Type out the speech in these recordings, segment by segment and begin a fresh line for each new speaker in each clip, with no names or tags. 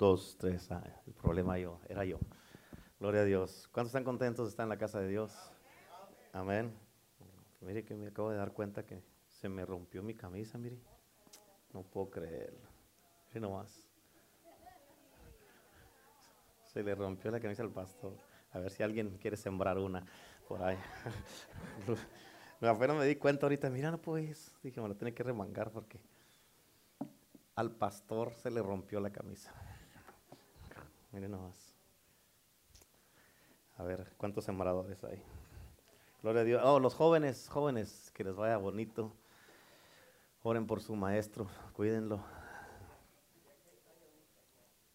dos, tres. Ah, el problema yo, era yo. Gloria a Dios. ¿Cuántos están contentos de estar en la casa de Dios? Amén. Mire que me acabo de dar cuenta que se me rompió mi camisa, mire. No puedo creerlo. Mire nomás. Se le rompió la camisa al pastor. A ver si alguien quiere sembrar una por ahí. Apenas me di cuenta ahorita, mira, no puedes. Dije, me lo tiene que remangar porque al pastor se le rompió la camisa. Miren nomás. A ver, ¿cuántos sembradores hay? Gloria a Dios. Oh, los jóvenes, jóvenes, que les vaya bonito. Oren por su maestro, cuídenlo.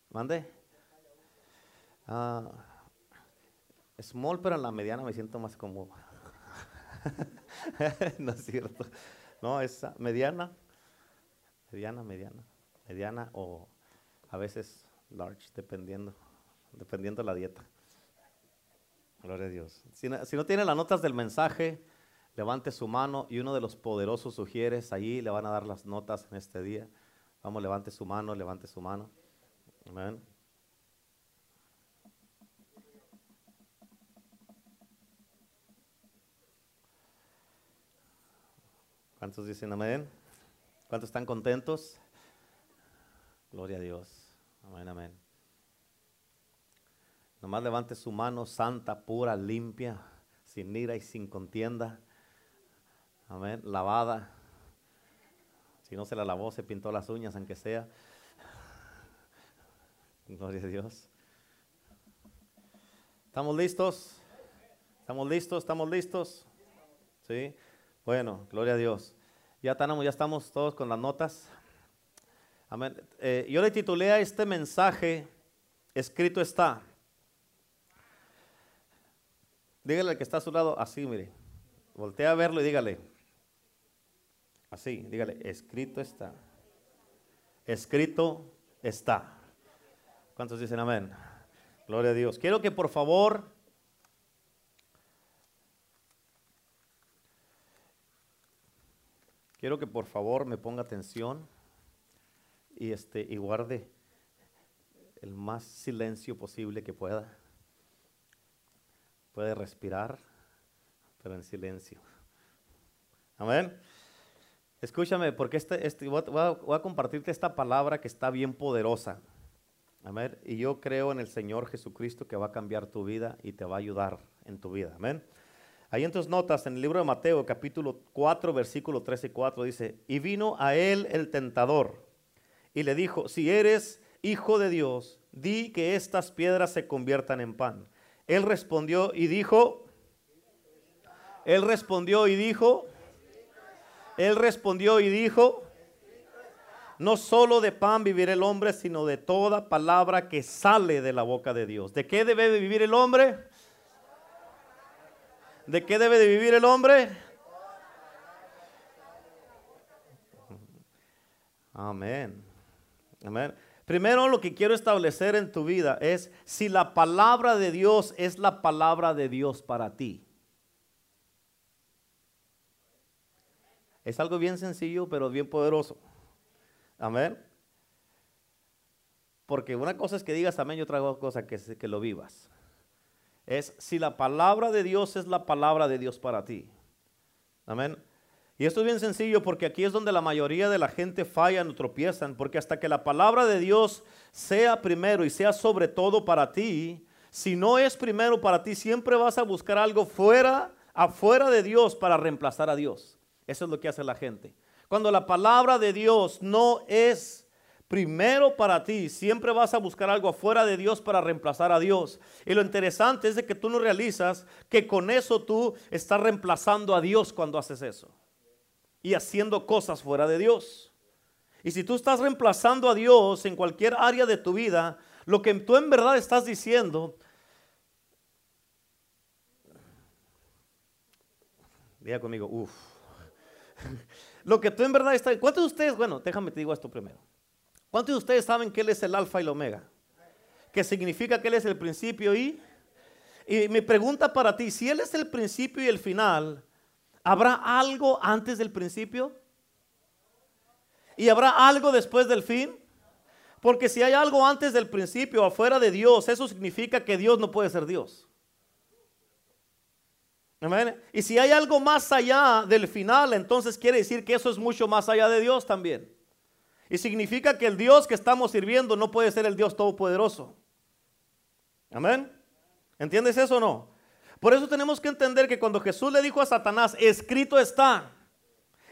¿Mande? Ah, small, pero en la mediana me siento más cómodo. no es cierto. No, es mediana, mediana, mediana, mediana o a veces large, dependiendo, dependiendo la dieta. Gloria a Dios. Si no, tiene las notas del mensaje, levante su mano y uno de los poderosos sugieres, allí le van a dar las notas en este día. Vamos, levante su mano, levante su mano. Amén. ¿Cuántos dicen amén? ¿Cuántos están contentos? Gloria a Dios. Amén, amén. Nomás levante su mano santa, pura, limpia, sin ira y sin contienda. Amén. Lavada. Si no se la lavó, se pintó las uñas, aunque sea. Gloria a Dios. ¿Estamos listos? ¿Estamos listos? ¿Estamos listos? ¿Sí? Bueno, gloria a Dios. Ya estamos, ya estamos todos con las notas. Amén. Eh, yo le titulé a este mensaje, escrito está. Dígale al que está a su lado, así, mire. Voltea a verlo y dígale. Así, dígale, escrito está. Escrito está. ¿Cuántos dicen amén? Gloria a Dios. Quiero que por favor Quiero que por favor me ponga atención y, este, y guarde el más silencio posible que pueda. Puede respirar, pero en silencio. Amén. Escúchame, porque este, este, voy, a, compartirte esta palabra que está bien poderosa. Amén. Y yo creo en el Señor Jesucristo que va a cambiar tu vida y te va a ayudar en tu vida. Amén. Ahí en tus notas, en el libro de Mateo, capítulo 4, versículo 13 y 4, dice, y vino a él el tentador y le dijo, si eres hijo de Dios, di que estas piedras se conviertan en pan. Él respondió y dijo, él respondió y dijo, él respondió y dijo, no solo de pan vivirá el hombre, sino de toda palabra que sale de la boca de Dios. ¿De qué debe de vivir el hombre? ¿De qué debe de vivir el hombre? Amén. Amén. Primero lo que quiero establecer en tu vida es si la palabra de Dios es la palabra de Dios para ti. Es algo bien sencillo, pero bien poderoso. Amén. Porque una cosa es que digas amén y otra cosa que, que lo vivas es si la palabra de Dios es la palabra de Dios para ti. Amén. Y esto es bien sencillo porque aquí es donde la mayoría de la gente falla o tropiezan, porque hasta que la palabra de Dios sea primero y sea sobre todo para ti, si no es primero para ti, siempre vas a buscar algo fuera, afuera de Dios para reemplazar a Dios. Eso es lo que hace la gente. Cuando la palabra de Dios no es primero para ti. Siempre vas a buscar algo afuera de Dios para reemplazar a Dios. Y lo interesante es de que tú no realizas que con eso tú estás reemplazando a Dios cuando haces eso. Y haciendo cosas fuera de Dios. Y si tú estás reemplazando a Dios en cualquier área de tu vida, lo que tú en verdad estás diciendo, diga conmigo, uff. Lo que tú en verdad estás, ¿cuántos de ustedes, bueno, déjame te digo esto primero. ¿Cuántos de ustedes saben que Él es el alfa y el omega? Que significa que Él es el principio y... Y mi pregunta para ti, si Él es el principio y el final, ¿habrá algo antes del principio? ¿Y habrá algo después del fin? Porque si hay algo antes del principio, afuera de Dios, eso significa que Dios no puede ser Dios. Amén. Y si hay algo más allá del final, entonces quiere decir que eso es mucho más allá de Dios también. Y significa que el Dios que estamos sirviendo no puede ser el Dios todopoderoso. Amén. ¿Entiendes eso o no? Por eso tenemos que entender que cuando Jesús le dijo a Satanás, escrito está,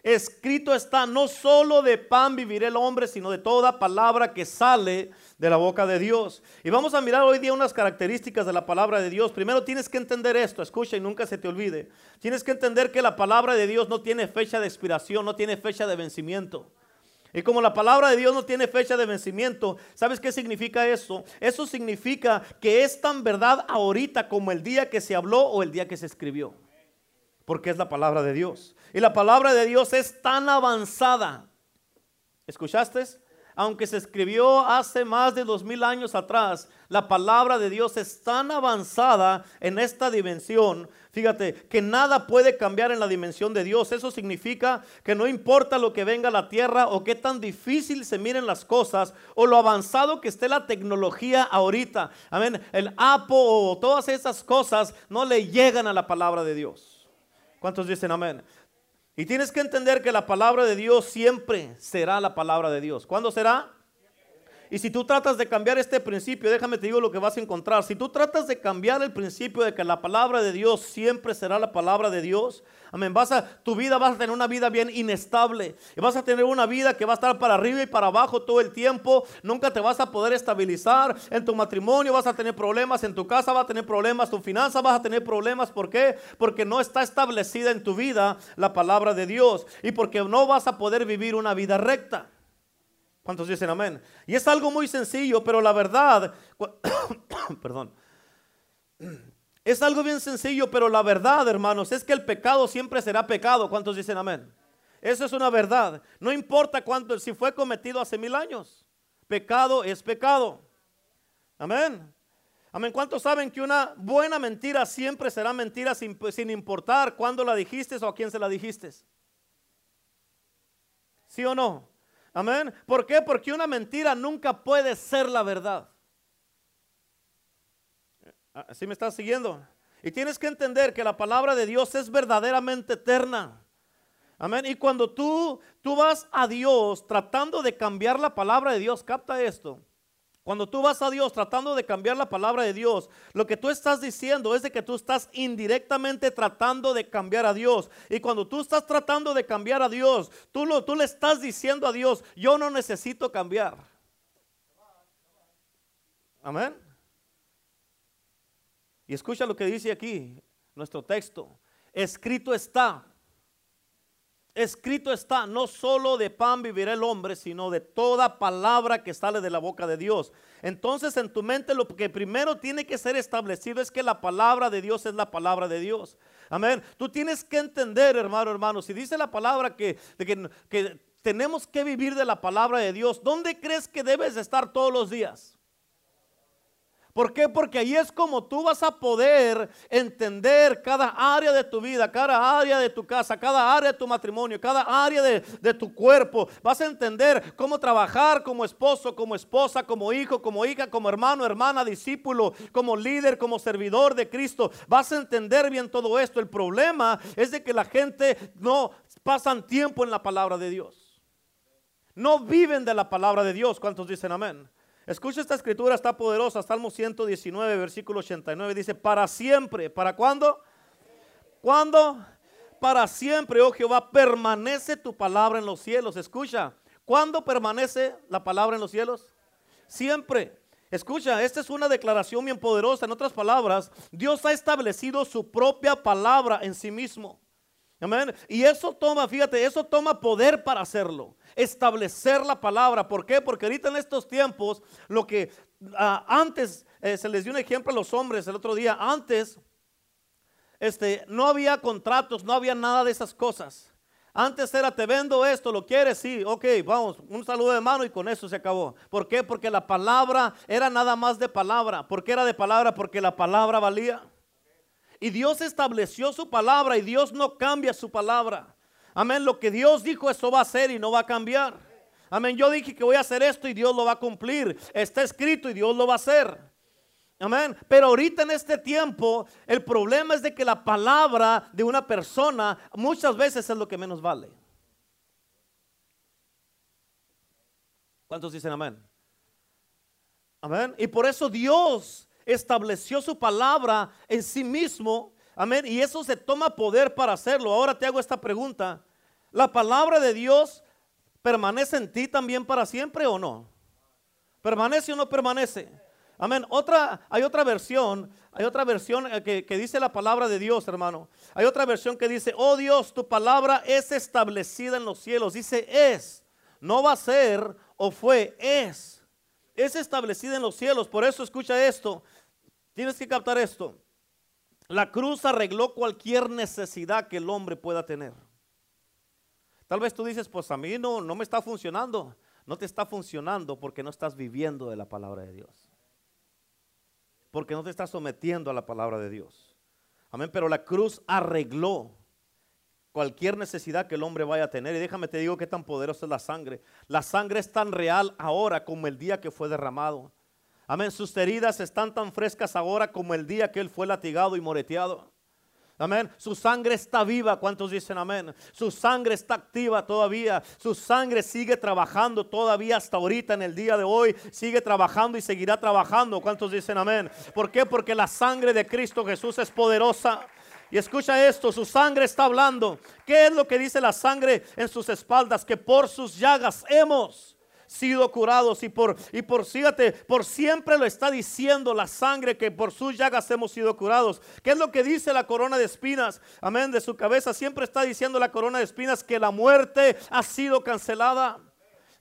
escrito está, no solo de pan vivirá el hombre, sino de toda palabra que sale de la boca de Dios. Y vamos a mirar hoy día unas características de la palabra de Dios. Primero tienes que entender esto, escucha y nunca se te olvide. Tienes que entender que la palabra de Dios no tiene fecha de expiración, no tiene fecha de vencimiento. Y como la palabra de Dios no tiene fecha de vencimiento, ¿sabes qué significa eso? Eso significa que es tan verdad ahorita como el día que se habló o el día que se escribió. Porque es la palabra de Dios. Y la palabra de Dios es tan avanzada. ¿Escuchaste? Aunque se escribió hace más de dos mil años atrás, la palabra de Dios es tan avanzada en esta dimensión. Fíjate, que nada puede cambiar en la dimensión de Dios. Eso significa que no importa lo que venga a la tierra o qué tan difícil se miren las cosas o lo avanzado que esté la tecnología ahorita. Amén. El Apo o todas esas cosas no le llegan a la palabra de Dios. ¿Cuántos dicen amén? Y tienes que entender que la palabra de Dios siempre será la palabra de Dios. ¿Cuándo será? Y si tú tratas de cambiar este principio, déjame te digo lo que vas a encontrar. Si tú tratas de cambiar el principio de que la palabra de Dios siempre será la palabra de Dios, amén, vas a, tu vida vas a tener una vida bien inestable. Y vas a tener una vida que va a estar para arriba y para abajo todo el tiempo. Nunca te vas a poder estabilizar. En tu matrimonio vas a tener problemas, en tu casa vas a tener problemas, tu finanza vas a tener problemas. ¿Por qué? Porque no está establecida en tu vida la palabra de Dios. Y porque no vas a poder vivir una vida recta. ¿Cuántos dicen amén? Y es algo muy sencillo, pero la verdad, perdón, es algo bien sencillo, pero la verdad, hermanos, es que el pecado siempre será pecado. ¿Cuántos dicen amén? Eso es una verdad. No importa cuánto, si fue cometido hace mil años. Pecado es pecado. Amén. Amén. ¿Cuántos saben que una buena mentira siempre será mentira sin, sin importar cuándo la dijiste o a quién se la dijiste? ¿Sí o no? Amén. ¿Por qué? Porque una mentira nunca puede ser la verdad. ¿Así me estás siguiendo? Y tienes que entender que la palabra de Dios es verdaderamente eterna. Amén. Y cuando tú, tú vas a Dios tratando de cambiar la palabra de Dios, capta esto. Cuando tú vas a Dios tratando de cambiar la palabra de Dios, lo que tú estás diciendo es de que tú estás indirectamente tratando de cambiar a Dios. Y cuando tú estás tratando de cambiar a Dios, tú, lo, tú le estás diciendo a Dios, yo no necesito cambiar. Amén. Y escucha lo que dice aquí nuestro texto. Escrito está. Escrito está, no solo de pan vivirá el hombre, sino de toda palabra que sale de la boca de Dios. Entonces en tu mente lo que primero tiene que ser establecido es que la palabra de Dios es la palabra de Dios. Amén. Tú tienes que entender, hermano, hermano, si dice la palabra que, que, que tenemos que vivir de la palabra de Dios, ¿dónde crees que debes estar todos los días? ¿Por qué? Porque ahí es como tú vas a poder entender cada área de tu vida, cada área de tu casa, cada área de tu matrimonio, cada área de, tu cuerpo. Vas a entender cómo trabajar como esposo, como esposa, como hijo, como hija, como hermano, hermana, discípulo, como líder, como servidor de Cristo. Vas a entender bien todo esto. El problema es de que la gente no pasan tiempo en la palabra de Dios. No viven de la palabra de Dios. ¿Cuántos dicen amén? Escucha esta escritura, está poderosa. Salmo 119, versículo 89. Dice, para siempre. ¿Para cuándo? ¿Cuándo? Para siempre, oh Jehová, permanece tu palabra en los cielos. Escucha, ¿cuándo permanece la palabra en los cielos? Siempre. Escucha, esta es una declaración bien poderosa. En otras palabras, Dios ha establecido su propia palabra en sí mismo. Y eso toma, fíjate, eso toma poder para hacerlo establecer la palabra. ¿Por qué? Porque ahorita en estos tiempos, lo que ah, antes eh, se les dio un ejemplo a los hombres el otro día, antes este, no había contratos, no había nada de esas cosas. Antes era, te vendo esto, lo quieres, sí, ok, vamos, un saludo de mano y con eso se acabó. ¿Por qué? Porque la palabra era nada más de palabra. ¿Por qué era de palabra? Porque la palabra valía. Y Dios estableció su palabra y Dios no cambia su palabra. Amén. Lo que Dios dijo, eso va a ser y no va a cambiar. Amén. Yo dije que voy a hacer esto y Dios lo va a cumplir. Está escrito y Dios lo va a hacer. Amén. Pero ahorita en este tiempo, el problema es de que la palabra de una persona muchas veces es lo que menos vale. ¿Cuántos dicen amén? Amén. Y por eso Dios estableció su palabra en sí mismo. Amén. Y eso se toma poder para hacerlo. Ahora te hago esta pregunta. ¿La palabra de Dios permanece en ti también para siempre o no? ¿Permanece o no permanece? Amén. Otra, hay otra versión, hay otra versión eh, que, que, dice la palabra de Dios, hermano. Hay otra versión que dice, oh Dios, tu palabra es establecida en los cielos. Dice es, no va a ser o fue, es. Es establecida en los cielos. Por eso escucha esto. Tienes que captar esto. La cruz arregló cualquier necesidad que el hombre pueda tener. Tal vez tú dices, pues a mí no, no me está funcionando. No te está funcionando porque no estás viviendo de la palabra de Dios. Porque no te estás sometiendo a la palabra de Dios. Amén. Pero la cruz arregló cualquier necesidad que el hombre vaya a tener. Y déjame te digo qué tan poderosa es la sangre. La sangre es tan real ahora como el día que fue derramado. Amén. Sus heridas están tan frescas ahora como el día que él fue latigado y moreteado. Amén. Su sangre está viva. ¿Cuántos dicen amén? Su sangre está activa todavía. Su sangre sigue trabajando todavía hasta ahorita en el día de hoy. Sigue trabajando y seguirá trabajando. ¿Cuántos dicen amén? ¿Por qué? Porque la sangre de Cristo Jesús es poderosa. Y escucha esto, su sangre está hablando. ¿Qué es lo que dice la sangre en sus espaldas? Que por sus llagas hemos sido curados y por y por fíjate, por siempre lo está diciendo la sangre que por sus llagas hemos sido curados. ¿Qué es lo que dice la corona de espinas? Amén, de su cabeza siempre está diciendo la corona de espinas que la muerte ha sido cancelada.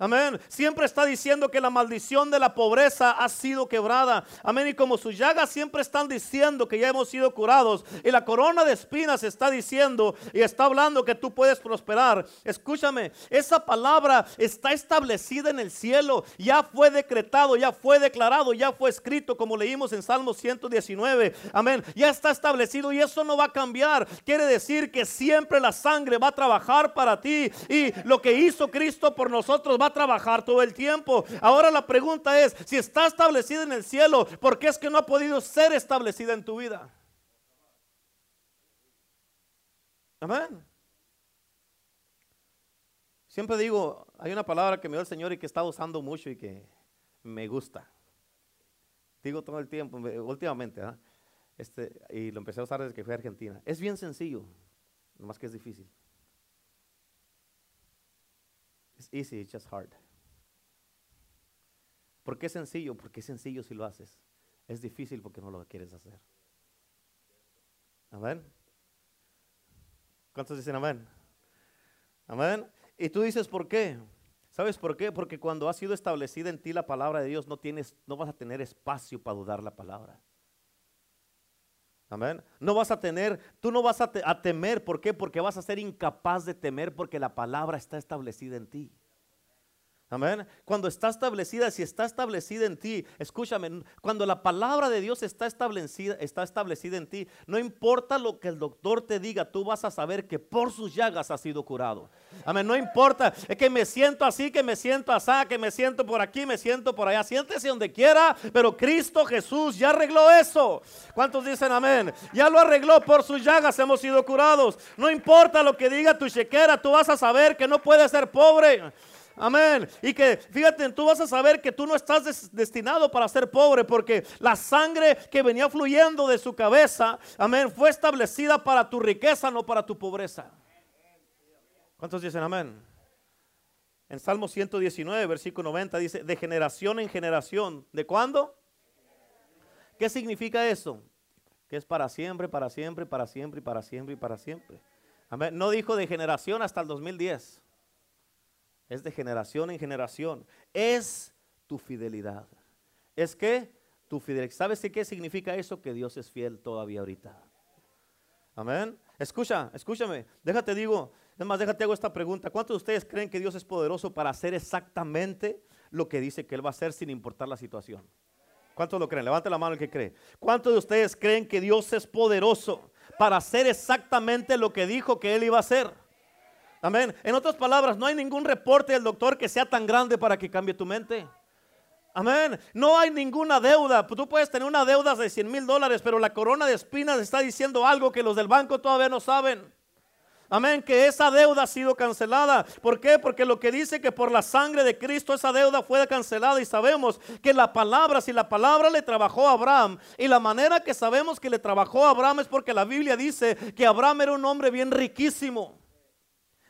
Amén. Siempre está diciendo que la maldición de la pobreza ha sido quebrada. Amén. Y como sus llagas siempre están diciendo que ya hemos sido curados. Y la corona de espinas está diciendo y está hablando que tú puedes prosperar. Escúchame, esa palabra está establecida en el cielo. Ya fue decretado, ya fue declarado, ya fue escrito como leímos en Salmo 119. Amén. Ya está establecido y eso no va a cambiar. Quiere decir que siempre la sangre va a trabajar para ti. Y lo que hizo Cristo por nosotros va a trabajar todo el tiempo. Ahora la pregunta es, si está establecida en el cielo, ¿por qué es que no ha podido ser establecida en tu vida? Amén. Siempre digo, hay una palabra que me dio el Señor y que está usando mucho y que me gusta. Digo todo el tiempo, últimamente, este, y lo empecé a usar desde que fui a Argentina. Es bien sencillo, nomás que es difícil. It's easy, it's just hard. ¿Por qué es sencillo? Porque es sencillo si lo haces. Es difícil porque no lo quieres hacer. Amén. ¿Cuántos dicen amén? Amén. Y tú dices, ¿por qué? ¿Sabes por qué? Porque cuando ha sido establecida en ti la palabra de Dios, no, tienes, no vas a tener espacio para dudar la palabra. Amén. No vas a tener, tú no vas a, a, temer. ¿Por qué? Porque vas a ser incapaz de temer porque la palabra está establecida en ti. Amén. Cuando está establecida, si está establecida en ti, escúchame, cuando la palabra de Dios está establecida, está establecida en ti, no importa lo que el doctor te diga, tú vas a saber que por sus llagas has sido curado. Amén. No importa, es que me siento así, que me siento así, que me siento por aquí, me siento por allá. Siéntese donde quiera, pero Cristo Jesús ya arregló eso. ¿Cuántos dicen amén? Ya lo arregló, por sus llagas hemos sido curados. No importa lo que diga tu chequera, tú vas a saber que no puedes ser pobre. Amén. Y que fíjate, tú vas a saber que tú no estás destinado para ser pobre porque la sangre que venía fluyendo de su cabeza, amén, fue establecida para tu riqueza, no para tu pobreza. ¿Cuántos dicen amén? En Salmo 119, versículo 90 dice, de generación en generación. ¿De cuándo? ¿Qué significa eso? Que es para siempre, para siempre, para siempre para siempre y para siempre. Amén. No dijo de generación hasta el 2010 es de generación en generación. Es tu fidelidad. ¿Es que Tu fidelidad. ¿Sabes qué significa eso? Que Dios es fiel todavía ahorita. Amén. Escucha, escúchame. Déjate digo, es más, déjate hago esta pregunta. ¿Cuántos de ustedes creen que Dios es poderoso para hacer exactamente lo que dice que Él va a hacer sin importar la situación? ¿Cuántos lo creen? Levante la mano el que cree. ¿Cuántos de ustedes creen que Dios es poderoso para hacer exactamente lo que dijo que Él iba a hacer? Amén. En otras palabras, no hay ningún reporte del doctor que sea tan grande para que cambie tu mente. Amén. No hay ninguna deuda. Tú puedes tener una deuda de 100 mil dólares, pero la corona de espinas está diciendo algo que los del banco todavía no saben. Amén, que esa deuda ha sido cancelada. ¿Por qué? Porque lo que dice que por la sangre de Cristo esa deuda fue cancelada y sabemos que la palabra, si la palabra le trabajó a Abraham y la manera que sabemos que le trabajó a Abraham es porque la Biblia dice que Abraham era un hombre bien riquísimo.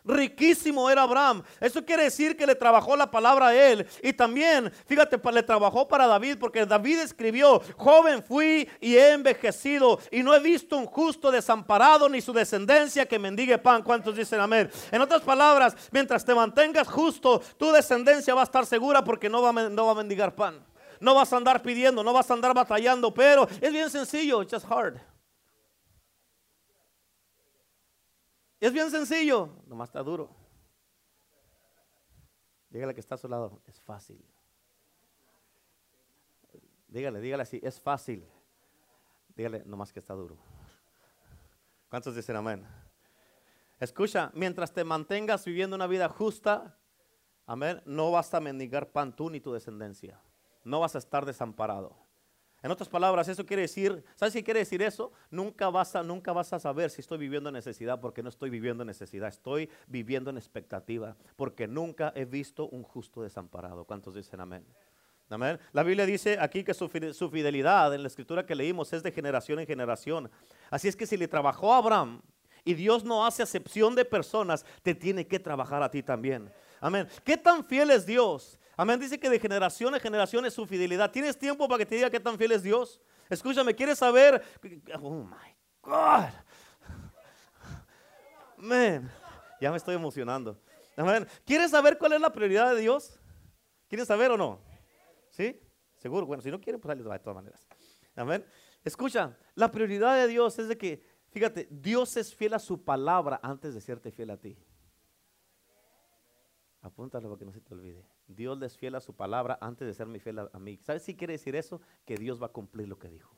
Riquísimo era Abraham. Eso quiere decir que le trabajó la palabra a él. Y también, fíjate, le trabajó para David, porque David escribió, joven fui y he envejecido y no he visto un justo desamparado ni su descendencia que mendigue pan. ¿Cuántos dicen amén? En otras palabras, mientras te mantengas justo, tu descendencia va a estar segura porque no va, no va a mendigar pan. No vas a andar pidiendo, no vas a andar batallando, pero es bien sencillo, just hard. Es bien sencillo, nomás está duro. Dígale que está a su lado, es fácil. Dígale, dígale así, es fácil. Dígale, nomás que está duro. ¿Cuántos dicen amén? Escucha, mientras te mantengas viviendo una vida justa, amén, no vas a mendigar pan tú ni tu descendencia. No vas a estar desamparado. En otras palabras, eso quiere decir, ¿sabes qué quiere decir eso? Nunca vas a, nunca vas a saber si estoy viviendo en necesidad porque no estoy viviendo en necesidad, estoy viviendo en expectativa porque nunca he visto un justo desamparado. ¿Cuántos dicen amén? Amén. La Biblia dice aquí que su, fidelidad en la escritura que leímos es de generación en generación. Así es que si le trabajó a Abraham y Dios no hace acepción de personas, te tiene que trabajar a ti también. Amén. ¿Qué tan fiel es Dios? Amén. Dice que de generación en generación es su fidelidad. ¿Tienes tiempo para que te diga qué tan fiel es Dios? Escúchame, ¿quieres saber? Oh my God. Man, ya me estoy emocionando. Amén. ¿Quieres saber cuál es la prioridad de Dios? ¿Quieres saber o no? ¿Sí? Seguro. Bueno, si no quieren, pues ahí les va de todas maneras. Amén. Escucha, la prioridad de Dios es de que, fíjate, Dios es fiel a su palabra antes de serte fiel a ti. Apúntalo para que no se te olvide. Dios les fiel a su palabra antes de serme fiel a, mí. ¿Sabes si quiere decir eso? Que Dios va a cumplir lo que dijo.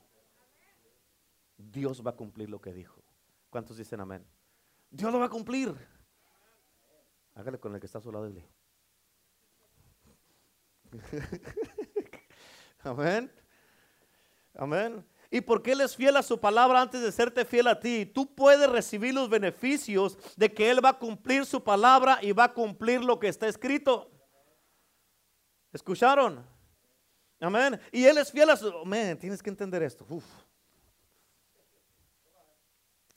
Dios va a cumplir lo que dijo. ¿Cuántos dicen amén? Dios lo va a cumplir. Hágale con el que está a su lado y amén. Amén. ¿Y porque Él es fiel a su palabra antes de serte fiel a ti? Tú puedes recibir los beneficios de que Él va a cumplir su palabra y va a cumplir lo que está escrito. ¿Escucharon? Amén. Y Él es fiel a su... Amén, tienes que entender esto.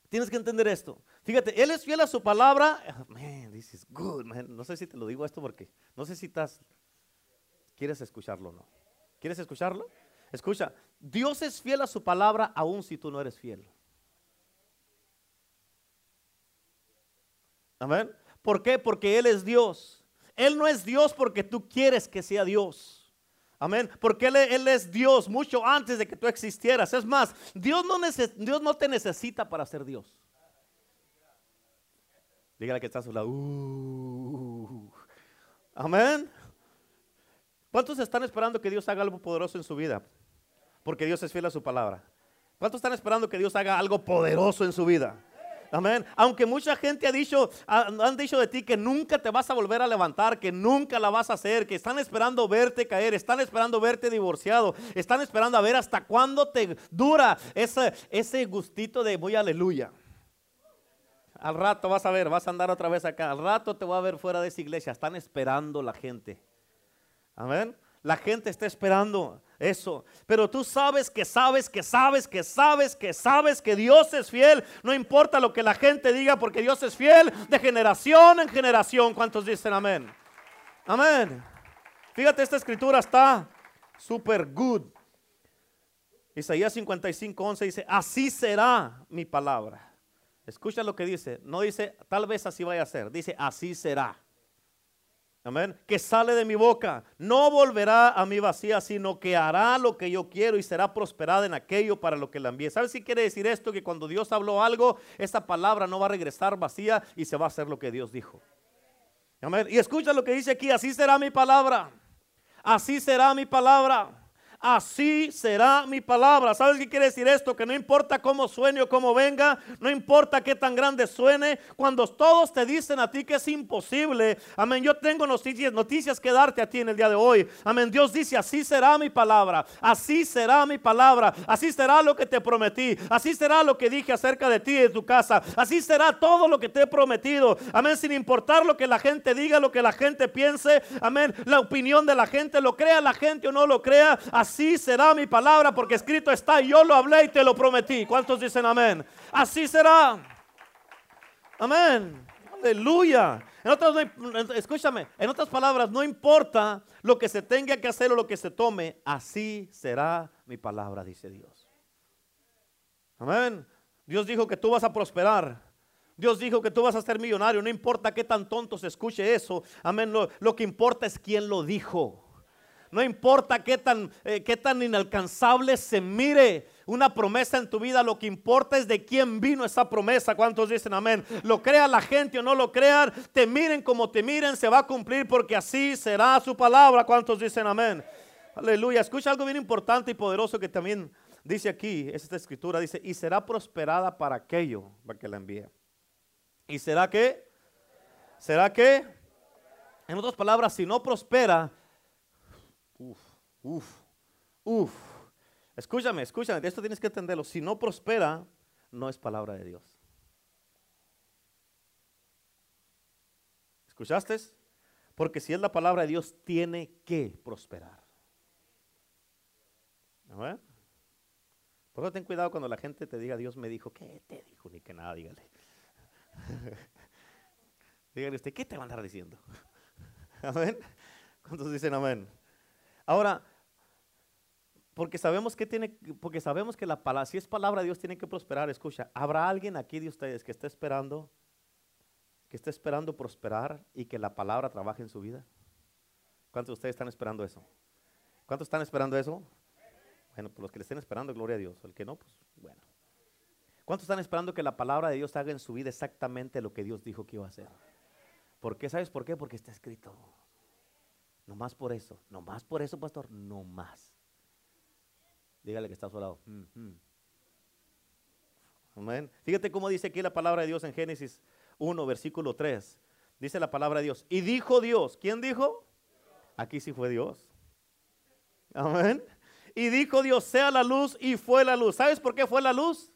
Tienes que entender esto. Fíjate, Él es fiel a su palabra. Man, this is good, man. No sé si te lo digo esto porque no sé si estás... ¿Quieres escucharlo o no? ¿Quieres escucharlo? Escucha, Dios es fiel a su palabra aun si tú no eres fiel. Amén. ¿Por qué? Porque Él es Dios. Él no es Dios porque tú quieres que sea Dios. Amén. Porque él, es Dios mucho antes de que tú existieras. Es más, Dios no, Dios no te necesita para ser Dios. Dígale que estás a su lado. Uh. amén. ¿Cuántos están esperando que Dios haga algo poderoso en su vida? Porque Dios es fiel a su palabra. ¿Cuántos están esperando que Dios haga algo poderoso en su vida? Amén. Aunque mucha gente ha dicho, han dicho de ti que nunca te vas a volver a levantar, que nunca la vas a hacer, que están esperando verte caer, están esperando verte divorciado, están esperando a ver hasta cuándo te dura ese, ese gustito de voy aleluya. Al rato vas a ver, vas a andar otra vez acá. Al rato te voy a ver fuera de esa iglesia. Están esperando la gente. Amén. La gente está esperando eso. Pero tú sabes que sabes que sabes que sabes que sabes que Dios es fiel. No importa lo que la gente diga porque Dios es fiel de generación en generación. ¿Cuántos dicen amén? Amén. Fíjate, esta escritura está super good. Isaías 55, 11 dice, así será mi palabra. Escucha lo que dice. No dice, tal vez así vaya a ser. Dice, así será. Amén. Que sale de mi boca. No volverá a mi vacía, sino que hará lo que yo quiero y será prosperada en aquello para lo que la envíe. ¿Sabes si quiere decir esto? Que cuando Dios habló algo, esa palabra no va a regresar vacía y se va a hacer lo que Dios dijo. Amén. Y escucha lo que dice aquí. Así será mi palabra. Así será mi palabra. Así será mi palabra. ¿Sabes qué quiere decir esto? Que no importa cómo suene o cómo venga, no importa qué tan grande suene, cuando todos te dicen a ti que es imposible, amén, yo tengo noticias, noticias que darte a ti en el día de hoy. Amén, Dios dice, así será mi palabra, así será mi palabra, así será lo que te prometí, así será lo que dije acerca de ti y de tu casa, así será todo lo que te he prometido. Amén, sin importar lo que la gente diga, lo que la gente piense, amén, la opinión de la gente, lo crea la gente o no lo crea, así será mi palabra, porque escrito está, yo lo hablé y te lo prometí. ¿Cuántos dicen amén? Así será. Amén. Aleluya. En otras, escúchame, en otras palabras, no importa lo que se tenga que hacer o lo que se tome, así será mi palabra, dice Dios. Amén. Dios dijo que tú vas a prosperar. Dios dijo que tú vas a ser millonario. No importa qué tan tonto se escuche eso. Amén. Lo, lo que importa es quién lo dijo. No importa qué tan, eh, qué tan inalcanzable se mire una promesa en tu vida, lo que importa es de quién vino esa promesa. ¿Cuántos dicen amén? Lo crea la gente o no lo crean, te miren como te miren, se va a cumplir porque así será su palabra. ¿Cuántos dicen amén? Aleluya. Escucha algo bien importante y poderoso que también dice aquí, es esta escritura, dice, y será prosperada para aquello, para que la envíe. ¿Y será que? ¿Será que? En otras palabras, si no prospera, Uf, uf. Escúchame, escúchame, esto tienes que entenderlo. Si no prospera, no es palabra de Dios. ¿Escuchaste? Porque si es la palabra de Dios, tiene que prosperar. ¿No Por eso ten cuidado cuando la gente te diga, Dios me dijo, ¿qué te dijo? Ni que nada, dígale. dígale usted, ¿qué te va a andar diciendo? Amén. ¿Cuántos dicen amén? Ahora, porque sabemos que tiene, porque sabemos que la palabra, si es palabra de Dios, tiene que prosperar. Escucha, ¿habrá alguien aquí de ustedes que esté esperando, que esté esperando prosperar y que la palabra trabaje en su vida? ¿Cuántos de ustedes están esperando eso? ¿Cuántos están esperando eso? Bueno, pues los que le estén esperando, gloria a Dios. El que no, pues bueno. ¿Cuántos están esperando que la palabra de Dios haga en su vida exactamente lo que Dios dijo que iba a hacer? ¿Por qué? ¿Sabes por qué? Porque está escrito. No más por eso, no más por eso, pastor, no más. Dígale que está a su lado. Amén. Fíjate cómo dice aquí la palabra de Dios en Génesis 1, versículo 3. Dice la palabra de Dios. Y dijo Dios. ¿Quién dijo? Aquí sí fue Dios. Amén. Y dijo Dios, sea la luz y fue la luz. ¿Sabes por qué fue la luz?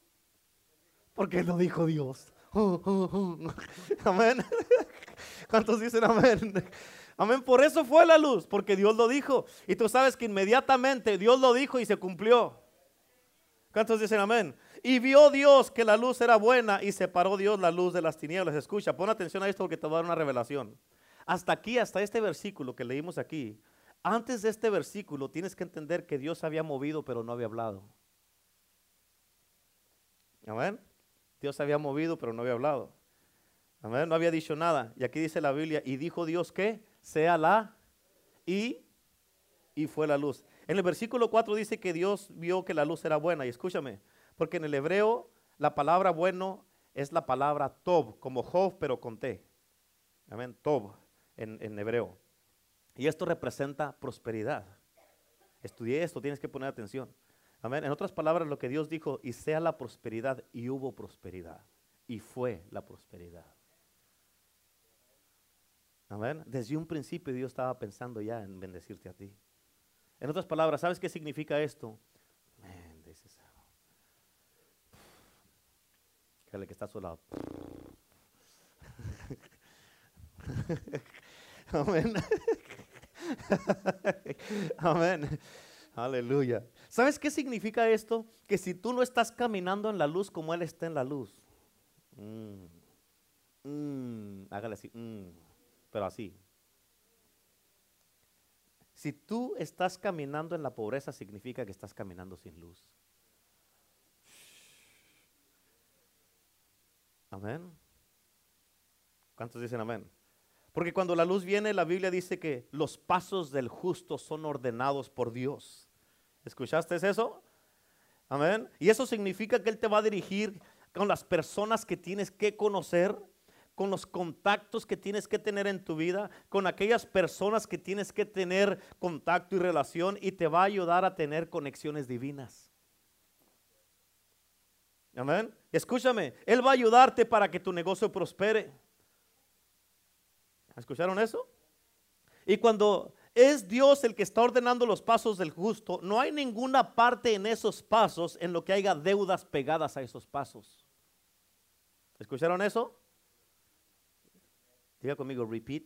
Porque lo dijo Dios. Amén. ¿Cuántos dicen amén? Amén. Por eso fue la luz, porque Dios lo dijo. Y tú sabes que inmediatamente Dios lo dijo y se cumplió. ¿Cuántos dicen amén? Y vio Dios que la luz era buena y separó Dios la luz de las tinieblas. Escucha, pon atención a esto porque te va a dar una revelación. Hasta aquí, hasta este versículo que leímos aquí, antes de este versículo tienes que entender que Dios había movido pero no había hablado. Amén. Dios había movido pero no había hablado. Amén. No había dicho nada. Y aquí dice la Biblia, y dijo Dios que sea la y, y fue la luz. En el versículo 4 dice que Dios vio que la luz era buena. Y escúchame, porque en el hebreo la palabra bueno es la palabra tob, como Job, pero con T. Amén, tob en, en hebreo. Y esto representa prosperidad. Estudié esto, tienes que poner atención. Amén. En otras palabras, lo que Dios dijo, y sea la prosperidad, y hubo prosperidad. Y fue la prosperidad. Amén. Desde un principio Dios estaba pensando ya en bendecirte a ti. En otras palabras, ¿sabes qué significa esto? Amén, dices. que está a su lado. Amén. Amén. Aleluya. ¿Sabes qué significa esto? Que si tú no estás caminando en la luz como Él está en la luz. Mm, mm, hágale así. Mm pero así. Si tú estás caminando en la pobreza, significa que estás caminando sin luz. Amén. ¿Cuántos dicen amén? Porque cuando la luz viene, la Biblia dice que los pasos del justo son ordenados por Dios. ¿Escuchaste eso? Amén. Y eso significa que Él te va a dirigir con las personas que tienes que conocer con los contactos que tienes que tener en tu vida, con aquellas personas que tienes que tener contacto y relación y te va a ayudar a tener conexiones divinas. Amén. Escúchame, Él va a ayudarte para que tu negocio prospere. ¿Escucharon eso? Y cuando es Dios el que está ordenando los pasos del justo, no hay ninguna parte en esos pasos en lo que haya deudas pegadas a esos pasos. ¿Escucharon eso? Diga conmigo, repeat.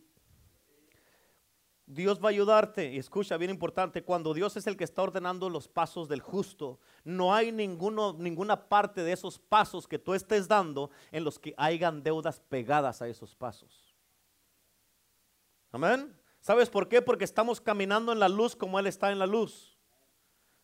Dios va a ayudarte. Y escucha, bien importante, cuando Dios es el que está ordenando los pasos del justo, no hay ninguno, ninguna parte de esos pasos que tú estés dando en los que hayan deudas pegadas a esos pasos. Amén. ¿Sabes por qué? Porque estamos caminando en la luz como Él está en la luz.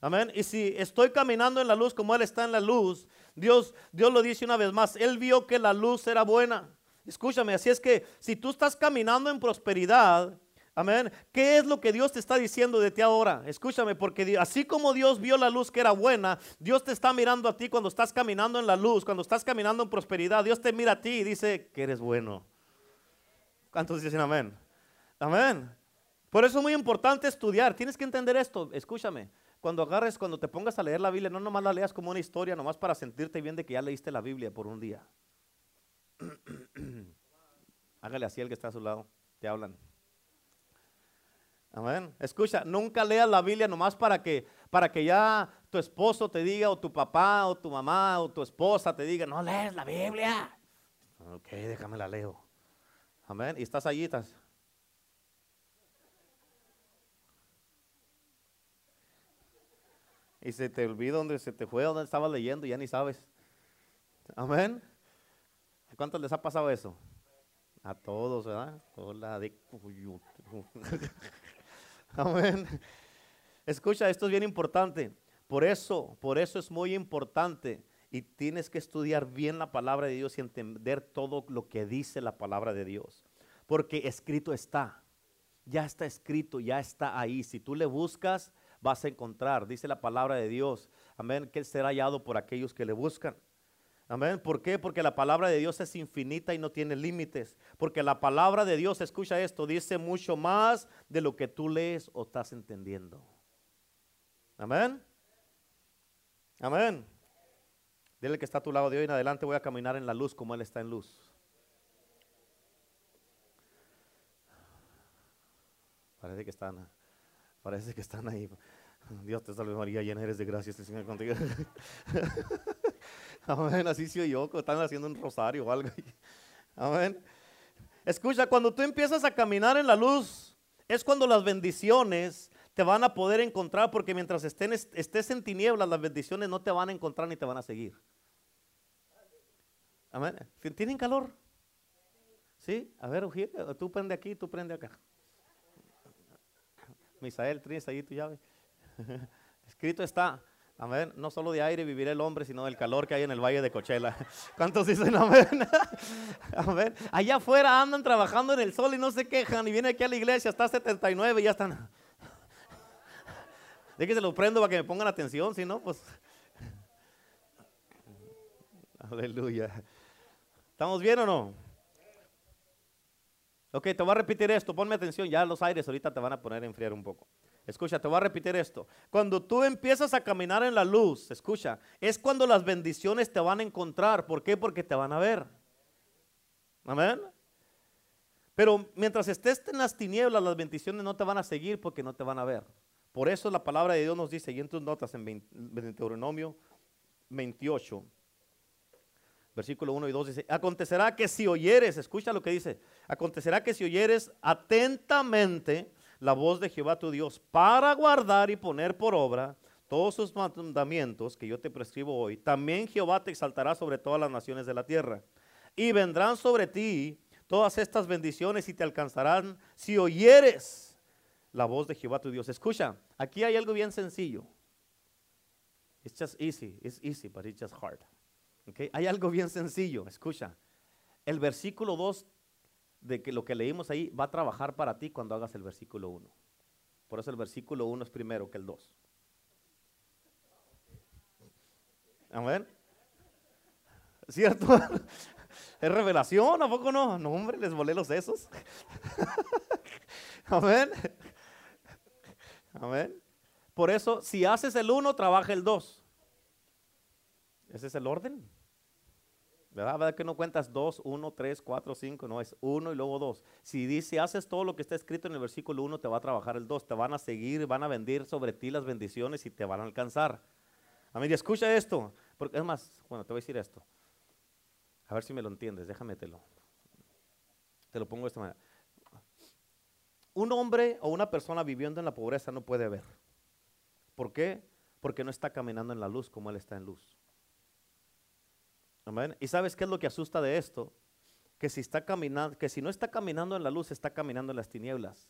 Amén. Y si estoy caminando en la luz como Él está en la luz, Dios, Dios lo dice una vez más, Él vio que la luz era buena. Escúchame, así es que si tú estás caminando en prosperidad, amén, ¿qué es lo que Dios te está diciendo de ti ahora? Escúchame, porque así como Dios vio la luz que era buena, Dios te está mirando a ti cuando estás caminando en la luz, cuando estás caminando en prosperidad, Dios te mira a ti y dice que eres bueno. ¿Cuántos dicen amén? Amén. Por eso es muy importante estudiar. Tienes que entender esto. Escúchame. Cuando agarres, cuando te pongas a leer la Biblia, no nomás la leas como una historia, nomás para sentirte bien de que ya leíste la Biblia por un día. Hágale así al que está a su lado. Te hablan. Amén. Escucha, nunca leas la Biblia nomás para que, para que ya tu esposo te diga, o tu papá, o tu mamá, o tu esposa te diga, no lees la Biblia. Ok, déjame la leo. Amén. Y estás allí, y se te olvida dónde se te fue, dónde estabas leyendo ya ni sabes. Amén. ¿A cuántos les ha pasado eso? A todos, ¿verdad? Hola de... Amén. Escucha, esto es bien importante. Por eso, por eso es muy importante y tienes que estudiar bien la palabra de Dios y entender todo lo que dice la palabra de Dios. Porque escrito está. Ya está escrito, ya está ahí. Si tú le buscas, vas a encontrar. Dice la palabra de Dios. Amén. Que será hallado por aquellos que le buscan. Amén. ¿Por qué? Porque la palabra de Dios es infinita y no tiene límites. Porque la palabra de Dios, escucha esto, dice mucho más de lo que tú lees o estás entendiendo. Amén. Amén. Dile que está a tu lado de hoy en adelante voy a caminar en la luz como Él está en luz. Parece que están. Parece que están ahí. Dios te salve María, llena eres de gracia, este Señor contigo. Amén, así soy yo, están haciendo un rosario o algo. Amén. Escucha, cuando tú empiezas a caminar en la luz, es cuando las bendiciones te van a poder encontrar, porque mientras estés en tinieblas, las bendiciones no te van a encontrar ni te van a seguir. Amén. ¿Tienen calor? ¿Sí? A ver, tú prende aquí, tú prende acá. Misael, tienes ahí tu llave. Escrito está, amén, no solo de aire vivirá el hombre, sino del calor que hay en el valle de Cochela. ¿Cuántos dicen amén? amén. Allá afuera andan trabajando en el sol y no se quejan y viene aquí a la iglesia, está 79 y ya están. De que se lo prendo para que me pongan atención, si no, pues. Aleluya. ¿Estamos bien o no? Ok, te voy a repetir esto, ponme atención, ya los aires ahorita te van a poner a enfriar un poco. Escucha, te voy a repetir esto. Cuando tú empiezas a caminar en la luz, escucha, es cuando las bendiciones te van a encontrar. ¿Por qué? Porque te van a ver. Amén. Pero mientras estés en las tinieblas, las bendiciones no te van a seguir porque no te van a ver. Por eso la palabra de Dios nos dice, y en tus notas en Deuteronomio 28, versículo 1 y 2 dice, acontecerá que si oyeres, escucha lo que dice, acontecerá que si oyeres atentamente la voz de Jehová tu Dios para guardar y poner por obra todos sus mandamientos que yo te prescribo hoy, también Jehová te exaltará sobre todas las naciones de la tierra. Y vendrán sobre ti todas estas bendiciones y te alcanzarán si oyeres la voz de Jehová tu Dios. Escucha, aquí hay algo bien sencillo. It's just easy, it's easy, but it's just hard. Hay algo bien sencillo, escucha. El versículo 2 de que lo que leímos ahí va a trabajar para ti cuando hagas el versículo 1. Por eso el versículo 1 es primero que el 2. Amén. ¿Cierto? Es revelación, ¿a poco no? No, hombre, les volé los sesos. Amén. Amén. Por eso, si haces el uno, trabaja el dos. Ese es el orden. ¿Verdad? ¿Verdad que no cuentas dos, uno, tres, cuatro, cinco? No, es uno y luego dos. Si dice, haces todo lo que está escrito en el versículo uno, te va a trabajar el dos. Te van a seguir, van a vender sobre ti las bendiciones y te van a alcanzar. Amén. Y escucha esto. Porque es más, bueno, te voy a decir esto. A ver si me lo entiendes. Déjame te lo. Te lo pongo de esta manera. Un hombre o una persona viviendo en la pobreza no puede ver. ¿Por qué? Porque no está caminando en la luz como él está en luz. ¿Y sabes qué es lo que asusta de esto? Que si está caminando, que si no está caminando en la luz, está caminando en las tinieblas.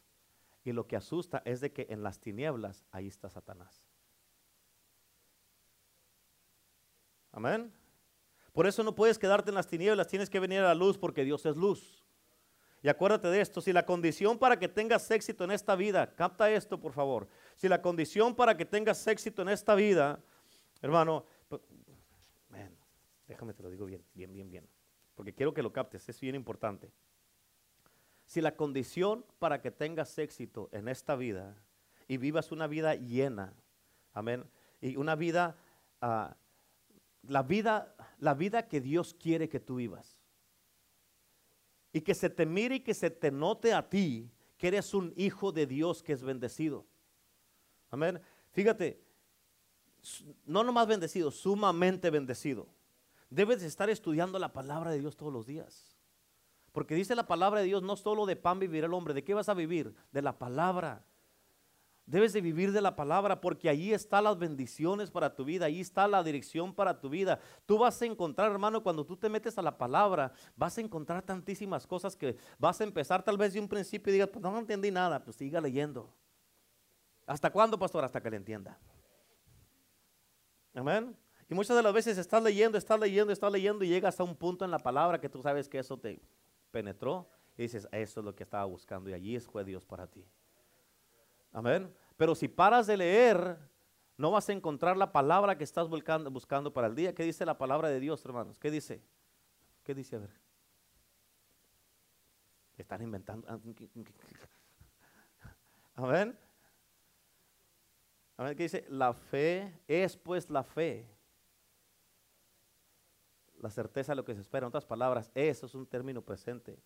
Y lo que asusta es de que en las tinieblas ahí está Satanás. Amén. Por eso no puedes quedarte en las tinieblas, tienes que venir a la luz porque Dios es luz. Y acuérdate de esto, si la condición para que tengas éxito en esta vida, capta esto por favor, si la condición para que tengas éxito en esta vida, hermano, Déjame te lo digo bien, bien, bien, bien. Porque quiero que lo captes, es bien importante. Si la condición para que tengas éxito en esta vida y vivas una vida llena, amén, y una vida, ah, la vida, la vida que Dios quiere que tú vivas, y que se te mire y que se te note a ti que eres un hijo de Dios que es bendecido. Amén. Fíjate, no nomás bendecido, sumamente bendecido debes estar estudiando la palabra de Dios todos los días. Porque dice la palabra de Dios, no solo de pan vivirá el hombre. ¿De qué vas a vivir? De la palabra. Debes de vivir de la palabra porque ahí están las bendiciones para tu vida, ahí está la dirección para tu vida. Tú vas a encontrar, hermano, cuando tú te metes a la palabra, vas a encontrar tantísimas cosas que vas a empezar tal vez de un principio y digas, pues no entendí nada, pues siga leyendo. ¿Hasta cuándo, pastor? Hasta que le entienda. Amén. Y muchas de las veces estás leyendo, estás leyendo, estás leyendo y llegas a un punto en la palabra que tú sabes que eso te penetró y dices, eso es lo que estaba buscando y allí fue Dios para ti. Amén. Pero si paras de leer, no vas a encontrar la palabra que estás buscando, buscando para el día. ¿Qué dice la palabra de Dios, hermanos? ¿Qué dice? ¿Qué dice? A ver. Están inventando. Amén. Amén. ¿Qué dice? La fe es pues la fe la certeza de lo que se espera. En otras palabras, eso es un término presente.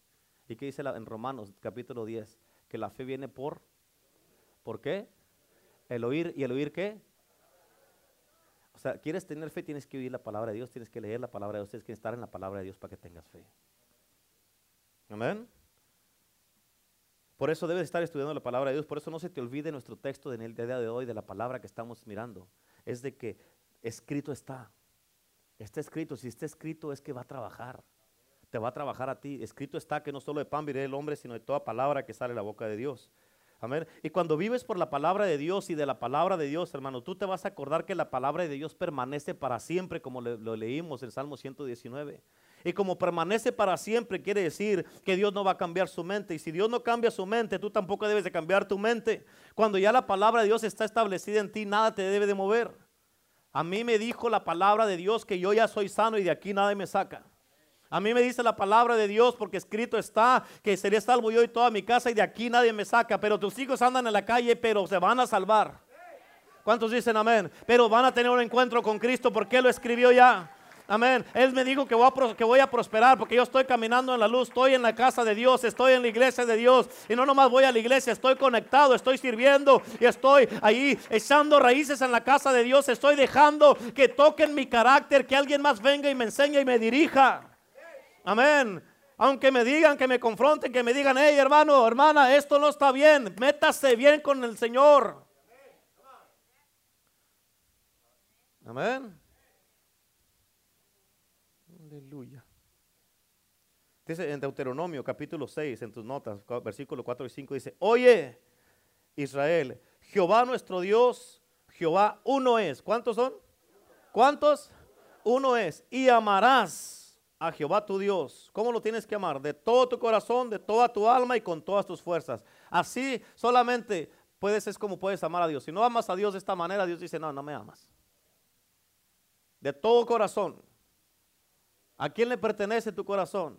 ¿Y qué dice en Romanos capítulo 10? Que la fe viene por, ¿por qué? El oír, ¿y el oír qué? O sea, quieres tener fe, tienes que oír la palabra de Dios, tienes que leer la palabra de Dios, tienes que estar en la palabra de Dios para que tengas fe. Amén. Por eso debes estar estudiando la palabra de Dios, por eso no se te olvide nuestro texto en el día de hoy de la palabra que estamos mirando. Es de que escrito está. Está escrito, si está escrito es que va a trabajar. Te va a trabajar a ti. Escrito está que no solo de pan vivirá el hombre, sino de toda palabra que sale de la boca de Dios. Amén. Y cuando vives por la palabra de Dios y de la palabra de Dios, hermano, tú te vas a acordar que la palabra de Dios permanece para siempre, como lo leímos en Salmo 119. Y como permanece para siempre, quiere decir que Dios no va a cambiar su mente. Y si Dios no cambia su mente, tú tampoco debes de cambiar tu mente. Cuando ya la palabra de Dios está establecida en ti, nada te debe de mover. A mí me dijo la palabra de Dios que yo ya soy sano y de aquí nadie me saca. A mí me dice la palabra de Dios porque escrito está que sería salvo yo y toda mi casa y de aquí nadie me saca. Pero tus hijos andan en la calle, pero se van a salvar. ¿Cuántos dicen amén? Pero van a tener un encuentro con Cristo porque lo escribió ya. Amén. Él me dijo que voy, a, prosperar porque yo estoy caminando en la luz, estoy en la casa de Dios, estoy en la iglesia de Dios. Y no nomás voy a la iglesia, estoy conectado, estoy sirviendo y estoy ahí echando raíces en la casa de Dios. Estoy dejando que toquen mi carácter, que alguien más venga y me enseñe y me dirija. Amén. Aunque me digan, que me confronten, que me digan, hey hermano, hermana, esto no está bien, métase bien con el Señor. Amén. Aleluya. Dice en Deuteronomio capítulo 6, en tus notas, versículo 4 y 5, dice, oye Israel, Jehová nuestro Dios, Jehová uno es. ¿Cuántos son? ¿Cuántos? Uno es. Y amarás a Jehová tu Dios. ¿Cómo lo tienes que amar? De todo tu corazón, de toda tu alma y con todas tus fuerzas. Así solamente puedes, es como puedes amar a Dios. Si no amas a Dios de esta manera, Dios dice, no, no me amas. De todo corazón ¿A quién le pertenece tu corazón?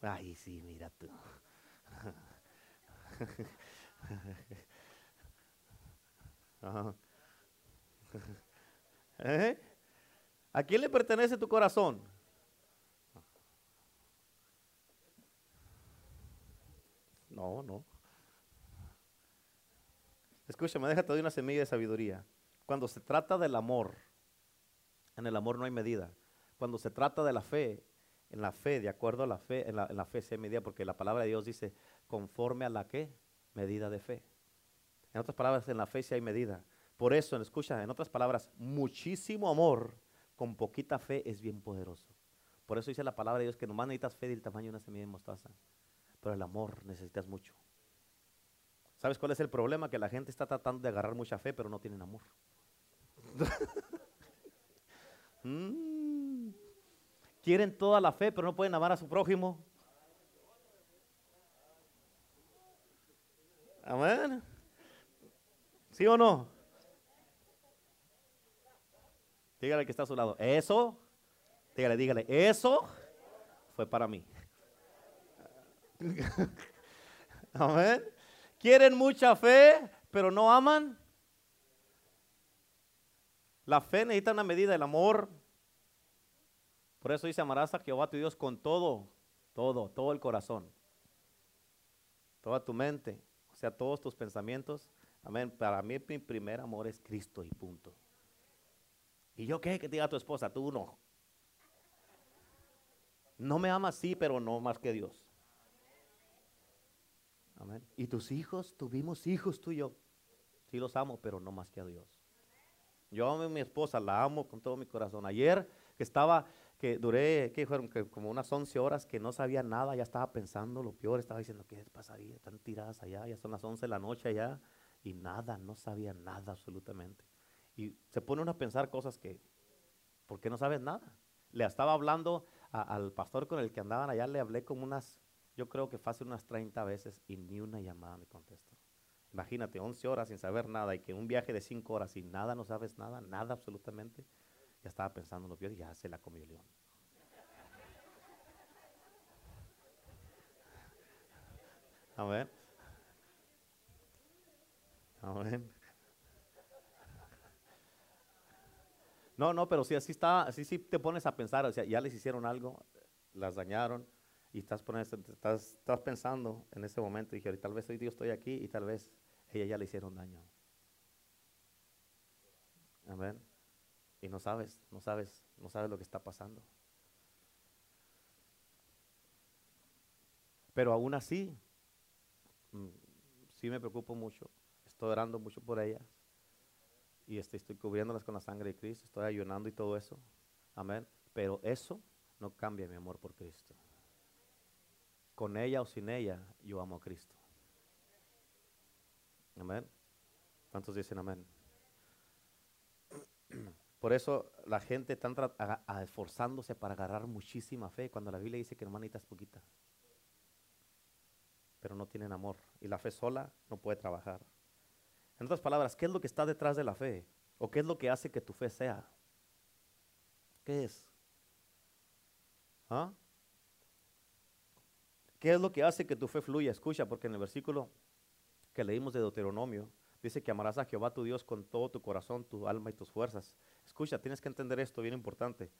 Ay, sí, mira tú. ¿Eh? ¿A quién le pertenece tu corazón? No, no. Escúchame, déjate doy una semilla de sabiduría. Cuando se trata del amor, en el amor no hay medida. Cuando se trata de la fe, en la fe, de acuerdo a la fe, en la, fe se medida, porque la palabra de Dios dice, conforme a la que? Medida de fe. En otras palabras, en la fe sí hay medida. Por eso, escucha, en otras palabras, muchísimo amor con poquita fe es bien poderoso. Por eso dice la palabra de Dios que nomás necesitas fe del tamaño de una semilla de mostaza. Pero el amor necesitas mucho. ¿Sabes cuál es el problema? Que la gente está tratando de agarrar mucha fe, pero no tienen amor. Mm. Quieren toda la fe, pero no pueden amar a su prójimo. Amén. ¿Sí o no? Dígale que está a su lado. Eso, dígale, dígale, eso fue para mí. Amén. Quieren mucha fe, pero no aman. La fe necesita una medida, el amor. Por eso dice, amarás a Jehová tu Dios con todo, todo, todo el corazón, toda tu mente, o sea, todos tus pensamientos. Amén. Para mí mi primer amor es Cristo y punto. ¿Y yo qué? Que te diga tu esposa, tú no. No me amas, sí, pero no más que Dios. Amén. Y tus hijos, tuvimos hijos tú y yo. Sí los amo, pero no más que a Dios. Yo amo a mi esposa, la amo con todo mi corazón. Ayer que estaba, que duré, que fueron como unas 11 horas que no sabía nada, ya estaba pensando lo peor, estaba diciendo, ¿qué pasaría? Están tiradas allá, ya son las 11 de la noche allá, y nada, no sabía nada absolutamente. Y se pone uno a pensar cosas que, ¿por qué no sabes nada? Le estaba hablando al pastor con el que andaban allá, le hablé como unas yo creo que fácil unas 30 veces y ni una llamada me contestó. Imagínate, 11 horas sin saber nada y que un viaje de 5 horas y nada, no sabes nada, nada absolutamente. Ya estaba pensando en lo peor y ya se la comió el león. Amén. Amén. No, no, pero si así está, así sí te pones a pensar, o sea, ya les hicieron algo, las dañaron, y estás, estás, estás pensando en ese momento, y dije, tal vez hoy Dios estoy aquí y tal vez ella ya le hicieron daño. Amén. Y no sabes, no sabes, no sabes lo que está pasando. Pero aún así, mm, sí me preocupo mucho. Estoy orando mucho por ellas. Y este, estoy cubriéndolas con la sangre de Cristo. Estoy ayunando y todo eso. Amén. Pero eso no cambia mi amor por Cristo con ella o sin ella, yo amo a Cristo. Amén. ¿Cuántos dicen amén? Por eso la gente está esforzándose para agarrar muchísima fe cuando la Biblia dice que hermanita es poquita. Pero no tienen amor. Y la fe sola no puede trabajar. En otras palabras, ¿qué es lo que está detrás de la fe? ¿O qué es lo que hace que tu fe sea? ¿Qué es? ¿Ah? ¿Qué es lo que hace que tu fe fluya? Escucha, porque en el versículo leímos de Deuteronomio, dice que amarás a Jehová tu Dios con todo tu corazón, tu alma y tus fuerzas. Escucha, tienes que entender esto, bien importante.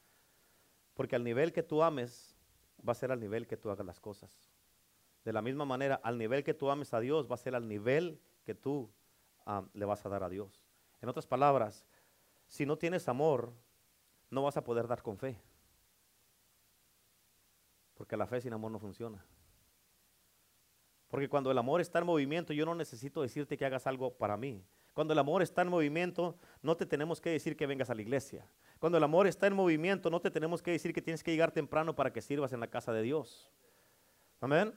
Porque al nivel que tú ames, va a ser al nivel que tú hagas las cosas. De la misma manera, al nivel que tú ames a Dios, va a ser al nivel que tú le vas a dar a Dios. En otras palabras, si no tienes amor, no vas a poder dar con fe. Porque la fe sin amor no funciona. Porque cuando el amor está en movimiento, yo no necesito decirte que hagas algo para mí. Cuando el amor está en movimiento, no te tenemos que decir que vengas a la iglesia. Cuando el amor está en movimiento, no te tenemos que decir que tienes que llegar temprano para que sirvas en la casa de Dios. Amén.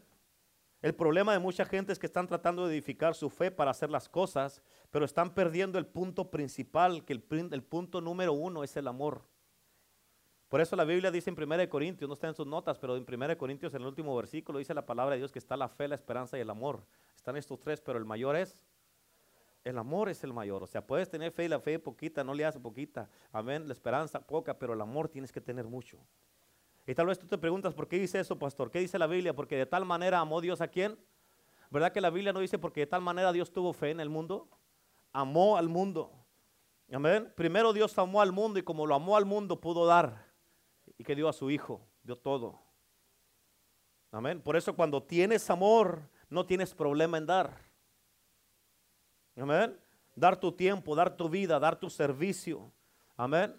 El problema de mucha gente es que están tratando de edificar su fe para hacer las cosas, pero están perdiendo el punto principal, que el, el punto número uno es el amor. Por eso la Biblia dice en 1 Corintios, no está en sus notas, pero en 1 Corintios en el último versículo dice la palabra de Dios que está la fe, la esperanza y el amor. Están estos tres, pero el mayor es, el amor es el mayor. O sea, puedes tener fe y la fe poquita, no le hace poquita. Amén, la esperanza poca, pero el amor tienes que tener mucho. Y tal vez tú te preguntas, ¿por qué dice eso, pastor? ¿Qué dice la Biblia? Porque de tal manera amó Dios a quién? ¿Verdad que la Biblia no dice porque de tal manera Dios tuvo fe en el mundo? Amó al mundo. Amén. Primero Dios amó al mundo y como lo amó al mundo pudo dar. Y que dio a su Hijo, dio todo. Amén. Por eso cuando tienes amor, no tienes problema en dar. Amén. Dar tu tiempo, dar tu vida, dar tu servicio. Amén.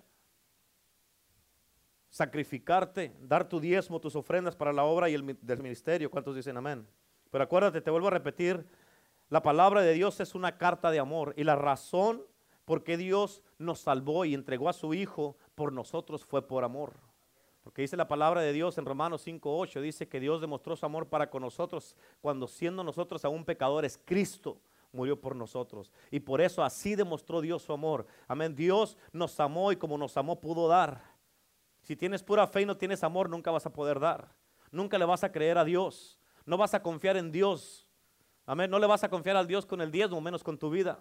Sacrificarte, dar tu diezmo, tus ofrendas para la obra y el del ministerio. ¿Cuántos dicen amén? Pero acuérdate, te vuelvo a repetir, la palabra de Dios es una carta de amor y la razón por qué Dios nos salvó y entregó a su Hijo por nosotros fue por amor. Porque dice la palabra de Dios en Romanos 5.8, dice que Dios demostró su amor para con nosotros cuando siendo nosotros aún pecadores, Cristo murió por nosotros. Y por eso así demostró Dios su amor. Amén. Dios nos amó y como nos amó pudo dar. Si tienes pura fe y no tienes amor, nunca vas a poder dar. Nunca le vas a creer a Dios. No vas a confiar en Dios. Amén. No le vas a confiar al Dios con el diezmo, menos con tu vida.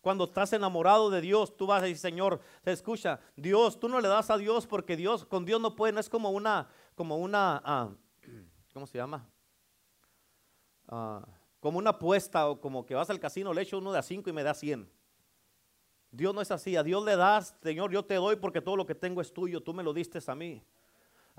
Cuando estás enamorado de Dios, tú vas a decir, Señor, te escucha, Dios, tú no le das a Dios porque Dios, con Dios no puede, no es como una, como una, ah, ¿cómo se llama? Ah, como una apuesta o como que vas al casino, le echo uno de a cinco y me da cien. Dios no es así, a Dios le das, Señor, yo te doy porque todo lo que tengo es tuyo, tú me lo diste a mí.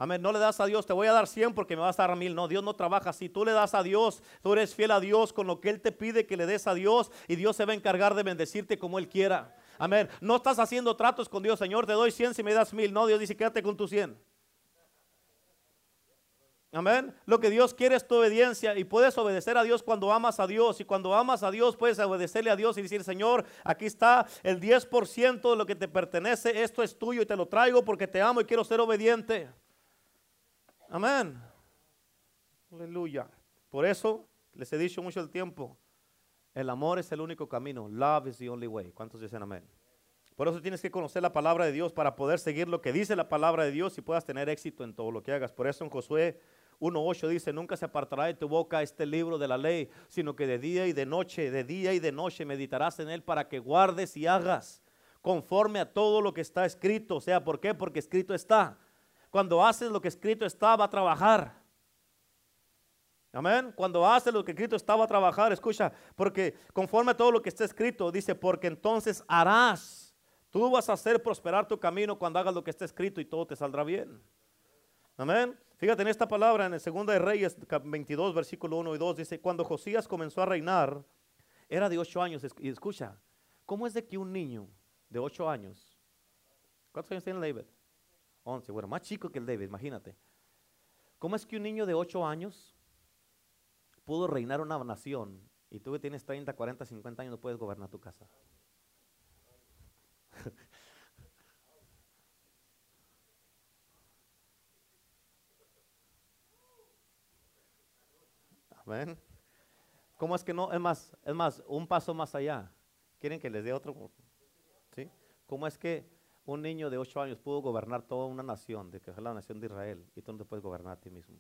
Amén. No le das a Dios, te voy a dar 100 porque me vas a dar mil. No, Dios no trabaja así. Tú le das a Dios, tú eres fiel a Dios con lo que Él te pide que le des a Dios y Dios se va a encargar de bendecirte como Él quiera. Amén. No estás haciendo tratos con Dios, Señor, te doy 100 si me das mil. No, Dios dice, quédate con tus 100. Amén. Lo que Dios quiere es tu obediencia y puedes obedecer a Dios cuando amas a Dios. Y cuando amas a Dios puedes obedecerle a Dios y decir, Señor, aquí está el 10% de lo que te pertenece. Esto es tuyo y te lo traigo porque te amo y quiero ser obediente. Amén. Aleluya. Por eso les he dicho mucho el tiempo, el amor es el único camino. Love is the only way. ¿Cuántos dicen amén? Por eso tienes que conocer la palabra de Dios para poder seguir lo que dice la palabra de Dios y puedas tener éxito en todo lo que hagas. Por eso en Josué 1.8 dice, nunca se apartará de tu boca este libro de la ley, sino que de día y de noche, de día y de noche meditarás en él para que guardes y hagas conforme a todo lo que está escrito. O sea, ¿por qué? Porque escrito está cuando haces lo que escrito está, va a trabajar. Amén. Cuando haces lo que escrito está, va a trabajar. Escucha, porque conforme a todo lo que está escrito, dice, porque entonces harás. Tú vas a hacer prosperar tu camino cuando hagas lo que está escrito y todo te saldrá bien. Amén. Fíjate en esta palabra en el 2 de Reyes 22, versículo 1 y 2, dice, cuando Josías comenzó a reinar, era de 8 años. Y escucha, ¿cómo es de que un niño de 8 años, ¿cuántos años tiene David? 11, bueno, más chico que el David, imagínate. ¿Cómo es que un niño de 8 años pudo reinar una nación y tú que tienes 30, 40, 50 años no puedes gobernar tu casa? Amén. ¿Cómo es que no? Es más, es más, un paso más allá. ¿Quieren que les dé otro? ¿Sí? ¿Cómo es que un niño de 8 años pudo gobernar toda una nación, de que es la nación de Israel, y tú no te puedes gobernar a ti mismo.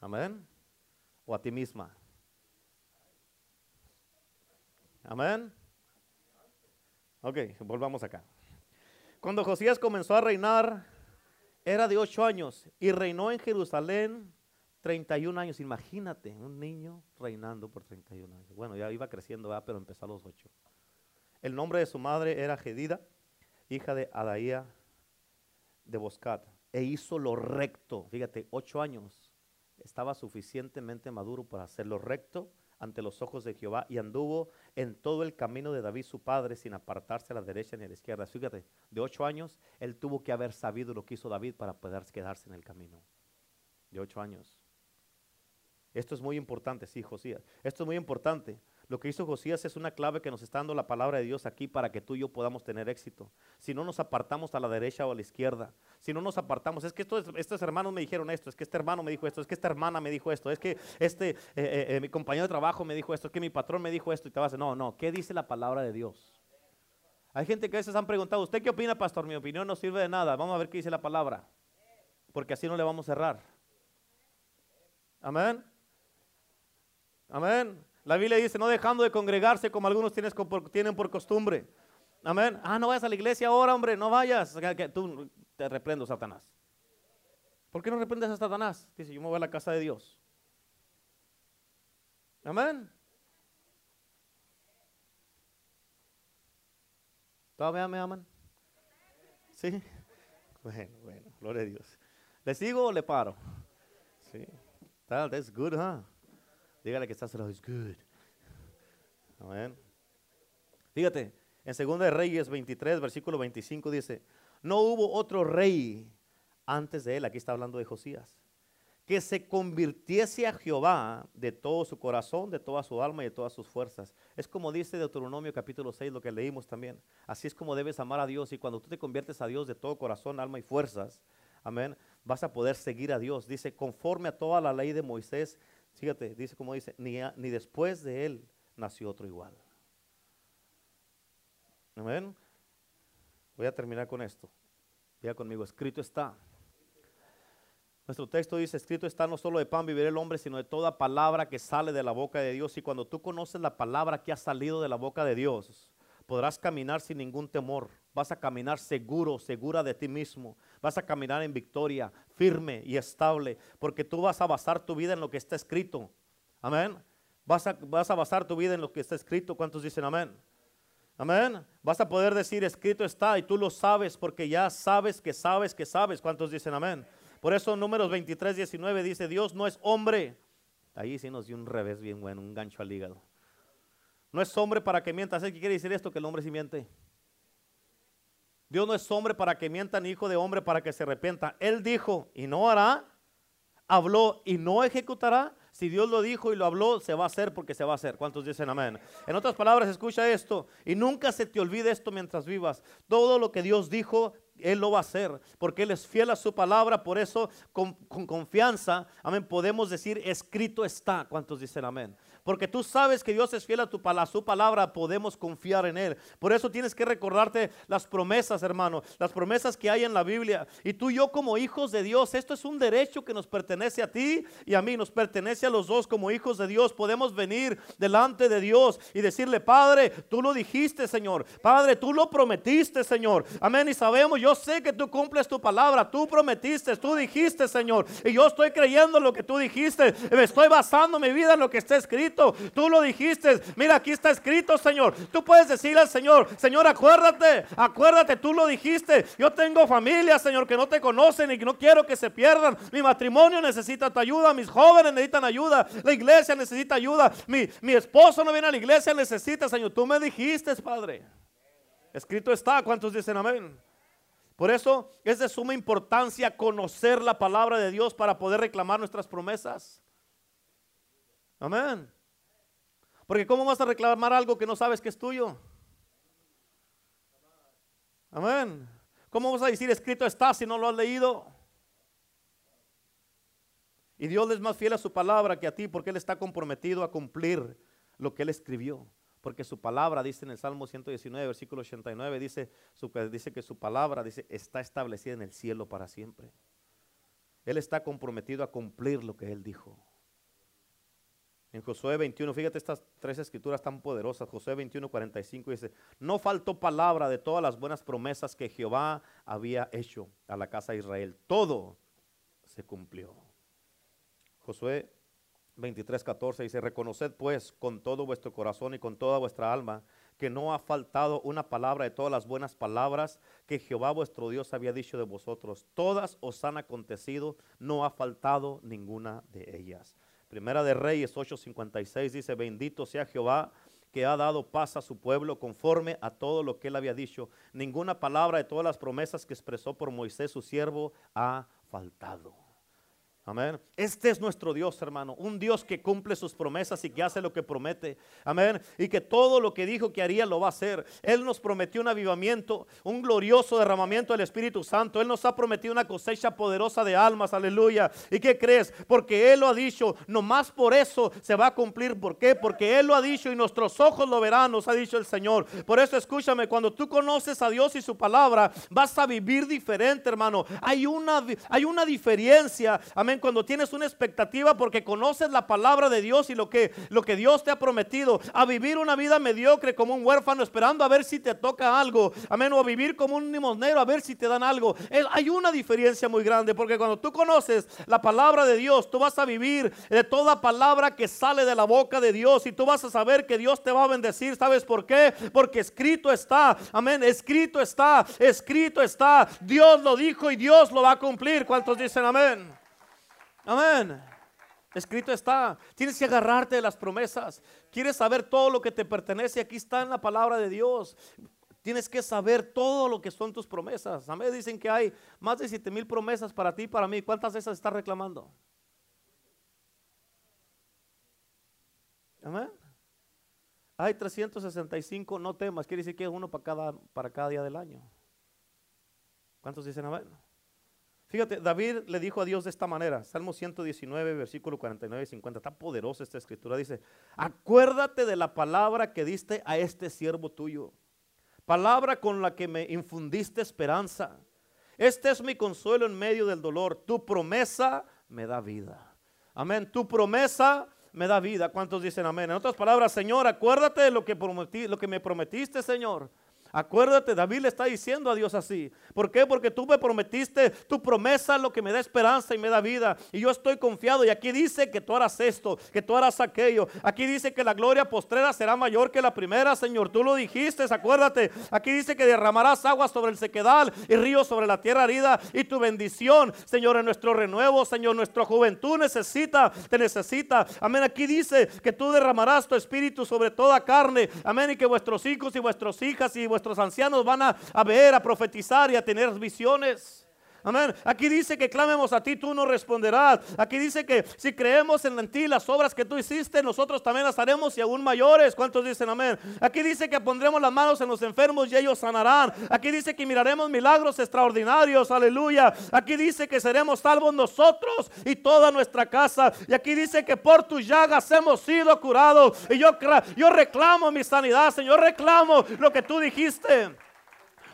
Amén. O a ti misma. Amén. Ok, volvamos acá. Cuando Josías comenzó a reinar, era de 8 años y reinó en Jerusalén 31 años. Imagínate, un niño reinando por 31 años. Bueno, ya iba creciendo, pero empezó a los 8. El nombre de su madre era Gedida, hija de Adaía de Boscat, e hizo lo recto. Fíjate, ocho años. Estaba suficientemente maduro para hacer lo recto ante los ojos de Jehová y anduvo en todo el camino de David su padre sin apartarse a la derecha ni a la izquierda. Fíjate, de ocho años él tuvo que haber sabido lo que hizo David para poder quedarse en el camino. De ocho años. Esto es muy importante, sí, Josías. Esto es muy importante lo que hizo Josías es una clave que nos está dando la palabra de Dios aquí para que tú y yo podamos tener éxito. Si no nos apartamos a la derecha o a la izquierda, si no nos apartamos, es que estos, hermanos me dijeron esto, es que este hermano me dijo esto, es que esta hermana me dijo esto, es que este, eh, eh, eh, mi compañero de trabajo me dijo esto, es que mi patrón me dijo esto y te vas a no, no, ¿qué dice la palabra de Dios? Hay gente que a veces han preguntado, ¿usted qué opina, pastor? Mi opinión no sirve de nada, vamos a ver qué dice la palabra, porque así no le vamos a cerrar. Amén. Amén. La Biblia dice, no dejando de congregarse como algunos tienen por costumbre. Amén. Ah, no vayas a la iglesia ahora, hombre, no vayas. Tú te reprendo, Satanás. ¿Por qué no reprendes a Satanás? Dice, yo me voy a la casa de Dios. Amén. ¿Todavía me aman? Sí. Bueno, bueno, gloria a Dios. ¿Le sigo o le paro? Sí. That's good, huh? Dígale que está cerrado. It's good. Amén. Fíjate, en 2 Reyes 23, versículo 25 dice, no hubo otro rey antes de él, aquí está hablando de Josías, que se convirtiese a Jehová de todo su corazón, de toda su alma y de todas sus fuerzas. Es como dice Deuteronomio capítulo 6, lo que leímos también. Así es como debes amar a Dios y cuando tú te conviertes a Dios de todo corazón, alma y fuerzas, amén, vas a poder seguir a Dios. Dice, conforme a toda la ley de Moisés, fíjate, dice como dice, ni, ni después de él nació otro igual. Amén. Voy a terminar con esto. Ya conmigo, escrito está. Nuestro texto dice, escrito está no solo de pan vivir el hombre, sino de toda palabra que sale de la boca de Dios. Y cuando tú conoces la palabra que ha salido de la boca de Dios, podrás caminar sin ningún temor. Vas a caminar seguro, segura de ti mismo. Vas a caminar en victoria, firme y estable, porque tú vas a basar tu vida en lo que está escrito. Amén. Vas a, vas a basar tu vida en lo que está escrito. ¿Cuántos dicen amén? Amén. Vas a poder decir, escrito está, y tú lo sabes porque ya sabes que sabes que sabes. ¿Cuántos dicen amén? Por eso números 23, 19 dice, Dios no es hombre. Ahí sí nos dio un revés bien bueno, un gancho al hígado. No es hombre para que mienta. ¿Qué quiere decir esto? Que el hombre sí miente. Dios no es hombre para que mienta, ni hijo de hombre para que se arrepienta. Él dijo y no hará, habló y no ejecutará. Si Dios lo dijo y lo habló, se va a hacer porque se va a hacer. ¿Cuántos dicen amén? En otras palabras, escucha esto y nunca se te olvide esto mientras vivas. Todo lo que Dios dijo, él lo va a hacer, porque Él es fiel a su palabra, por eso con, con, confianza, amén, podemos decir, escrito está. ¿Cuántos dicen amén? Porque tú sabes que Dios es fiel a, tu, su palabra, podemos confiar en Él. Por eso tienes que recordarte las promesas, hermano, las promesas que hay en la Biblia. Y tú y yo como hijos de Dios, esto es un derecho que nos pertenece a ti y a mí, nos pertenece a los dos como hijos de Dios. Podemos venir delante de Dios y decirle, Padre, tú lo dijiste, Señor. Padre, tú lo prometiste, Señor. Amén. Y sabemos, yo sé que tú cumples tu palabra. Tú prometiste, tú dijiste, Señor. Y yo estoy creyendo en lo que tú dijiste. Estoy basando mi vida en lo que está escrito. Tú lo dijiste. Mira, aquí está escrito, Señor. Tú puedes decirle al Señor, Señor, acuérdate, acuérdate, tú lo dijiste. Yo tengo familia, Señor, que no te conocen y que no quiero que se pierdan. Mi matrimonio necesita tu ayuda, mis jóvenes necesitan ayuda, la iglesia necesita ayuda. Mi, mi esposo no viene a la iglesia, necesita, Señor. Tú me dijiste, Padre. Escrito está, ¿cuántos dicen amén? Por eso es de suma importancia conocer la palabra de Dios para poder reclamar nuestras promesas. Amén. Porque ¿cómo vas a reclamar algo que no sabes que es tuyo? Amén. ¿Cómo vas a decir escrito está si no lo has leído? Y Dios es más fiel a su palabra que a ti porque Él está comprometido a cumplir lo que Él escribió. Porque su palabra, dice en el Salmo 119, versículo 89, dice, dice que su palabra dice, está establecida en el cielo para siempre. Él está comprometido a cumplir lo que Él dijo. En Josué 21, fíjate estas tres escrituras tan poderosas. Josué 21, 45 dice, no faltó palabra de todas las buenas promesas que Jehová había hecho a la casa de Israel. Todo se cumplió. Josué 23, 14 dice, reconoced pues con todo vuestro corazón y con toda vuestra alma que no ha faltado una palabra de todas las buenas palabras que Jehová vuestro Dios había dicho de vosotros. Todas os han acontecido, no ha faltado ninguna de ellas. Primera de Reyes 8:56 dice, bendito sea Jehová que ha dado paz a su pueblo conforme a todo lo que él había dicho. Ninguna palabra de todas las promesas que expresó por Moisés su siervo ha faltado. Amén. Este es nuestro Dios, hermano. Un Dios que cumple sus promesas y que hace lo que promete. Amén. Y que todo lo que dijo que haría lo va a hacer. Él nos prometió un avivamiento, un glorioso derramamiento del Espíritu Santo. Él nos ha prometido una cosecha poderosa de almas. Aleluya. ¿Y qué crees? Porque Él lo ha dicho. Nomás por eso se va a cumplir. ¿Por qué? Porque Él lo ha dicho y nuestros ojos lo verán, nos ha dicho el Señor. Por eso escúchame, cuando tú conoces a Dios y su palabra, vas a vivir diferente, hermano. Hay una, hay una diferencia. Amén Cuando tienes una expectativa porque conoces la palabra de Dios y lo que, lo que Dios te ha prometido. A vivir una vida mediocre como un huérfano esperando a ver si te toca algo. Amén. O a vivir como un limosnero a ver si te dan algo. hay una diferencia muy grande porque cuando tú conoces la palabra de Dios, tú vas a vivir de toda palabra que sale de la boca de Dios y tú vas a saber que Dios te va a bendecir. ¿Sabes por qué? Porque escrito está. Amén. Escrito está. Escrito está. Dios lo dijo y Dios lo va a cumplir. ¿Cuántos dicen amén? Amén. Escrito está. Tienes que agarrarte de las promesas. Quieres saber todo lo que te pertenece. Aquí está en la palabra de Dios. Tienes que saber todo lo que son tus promesas. Amén. Dicen que hay más de 7 mil promesas para ti y para mí. ¿Cuántas de esas estás reclamando? Amén. Hay 365 no temas. Quiere decir que es uno para cada, para cada día del año. ¿Cuántos dicen amén? Fíjate, David le dijo a Dios de esta manera, Salmo 119, versículo 49 y 50, está poderosa esta escritura, dice, acuérdate de la palabra que diste a este siervo tuyo, palabra con la que me infundiste esperanza. Este es mi consuelo en medio del dolor, tu promesa me da vida. Amén, tu promesa me da vida. ¿Cuántos dicen amén? En otras palabras, Señor, acuérdate de lo que, prometí, lo que me prometiste, Señor. Acuérdate, David le está diciendo a Dios así. ¿Por qué? Porque tú me prometiste tu promesa, lo que me da esperanza y me da vida. Y yo estoy confiado. Y aquí dice que tú harás esto, que tú harás aquello. Aquí dice que la gloria postrera será mayor que la primera, Señor. Tú lo dijiste, acuérdate. Aquí dice que derramarás agua sobre el sequedal y ríos sobre la tierra herida. Y tu bendición, Señor, en nuestro renuevo, Señor, nuestra juventud necesita, te necesita. Amén. Aquí dice que tú derramarás tu espíritu sobre toda carne. Amén. Y que vuestros hijos y vuestras hijas y vuestros ancianos van a, ver, a profetizar y a tener visiones. Amén. Aquí dice que clamemos a ti, tú no responderás. Aquí dice que si creemos en ti, las obras que tú hiciste, nosotros también las haremos y aún mayores. ¿Cuántos dicen amén? Aquí dice que pondremos las manos en los enfermos y ellos sanarán. Aquí dice que miraremos milagros extraordinarios. Aleluya. Aquí dice que seremos salvos nosotros y toda nuestra casa. Y aquí dice que por tus llagas hemos sido curados. Y yo, yo reclamo mi sanidad, Señor. Reclamo lo que tú dijiste.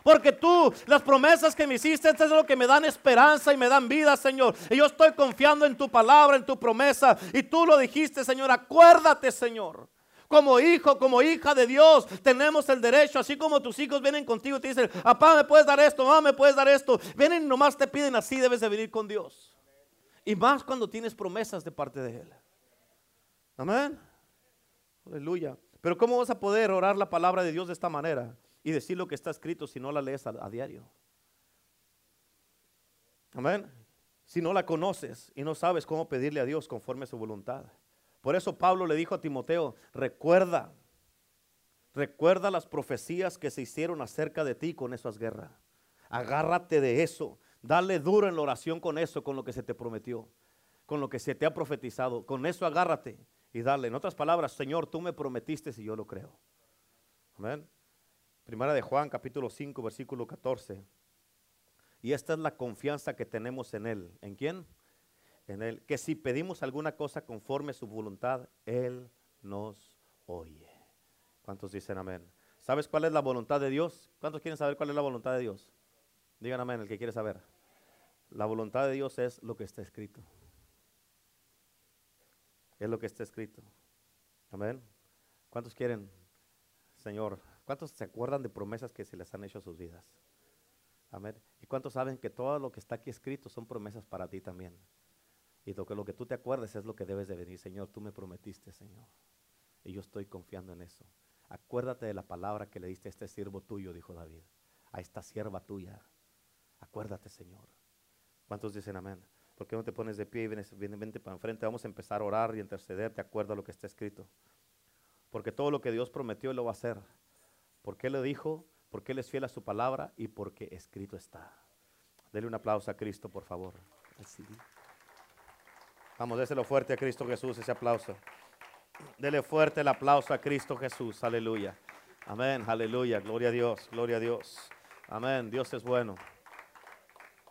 Porque tú, las promesas que me hiciste, es lo que me dan esperanza y me dan vida, Señor. Y yo estoy confiando en tu palabra, en tu promesa. Y tú lo dijiste, Señor. Acuérdate, Señor. Como hijo, como hija de Dios, tenemos el derecho, así como tus hijos vienen contigo y te dicen, papá, me puedes dar esto, mamá, me puedes dar esto. Vienen y nomás te piden así, debes de venir con Dios. Y más cuando tienes promesas de parte de Él. Amén. Aleluya. Pero ¿cómo vas a poder orar la palabra de Dios de esta manera? Y decir lo que está escrito si no la lees a, diario. Amén. Si no la conoces y no sabes cómo pedirle a Dios conforme a su voluntad. Por eso Pablo le dijo a Timoteo, recuerda, recuerda las profecías que se hicieron acerca de ti con esas guerras. Agárrate de eso. Dale duro en la oración con eso, con lo que se te prometió, con lo que se te ha profetizado. Con eso agárrate y dale. En otras palabras, Señor, tú me prometiste si yo lo creo. Amén. Primera de Juan, capítulo 5, versículo 14. Y esta es la confianza que tenemos en Él. ¿En quién? En Él. Que si pedimos alguna cosa conforme a su voluntad, Él nos oye. ¿Cuántos dicen amén? ¿Sabes cuál es la voluntad de Dios? ¿Cuántos quieren saber cuál es la voluntad de Dios? Digan amén, el que quiere saber. La voluntad de Dios es lo que está escrito. Es lo que está escrito. Amén. ¿Cuántos quieren, Señor, ¿Cuántos se acuerdan de promesas que se les han hecho a sus vidas? Amén. ¿Y cuántos saben que todo lo que está aquí escrito son promesas para ti también? Y lo que, lo que tú te acuerdes es lo que debes de venir. Señor, tú me prometiste, Señor. Y yo estoy confiando en eso. Acuérdate de la palabra que le diste a este siervo tuyo, dijo David. A esta sierva tuya. Acuérdate, Señor. ¿Cuántos dicen amén? ¿Por qué no te pones de pie y vienes, vente para enfrente? Vamos a empezar a orar y interceder de acuerdo a lo que está escrito. Porque todo lo que Dios prometió lo va a hacer. ¿Por qué lo dijo? Porque Él es fiel a su palabra y porque escrito está. Dele un aplauso a Cristo, por favor. Vamos, déselo fuerte a Cristo Jesús, ese aplauso. Dele fuerte el aplauso a Cristo Jesús. Aleluya. Amén, aleluya. Gloria a Dios, gloria a Dios. Amén. Dios es bueno.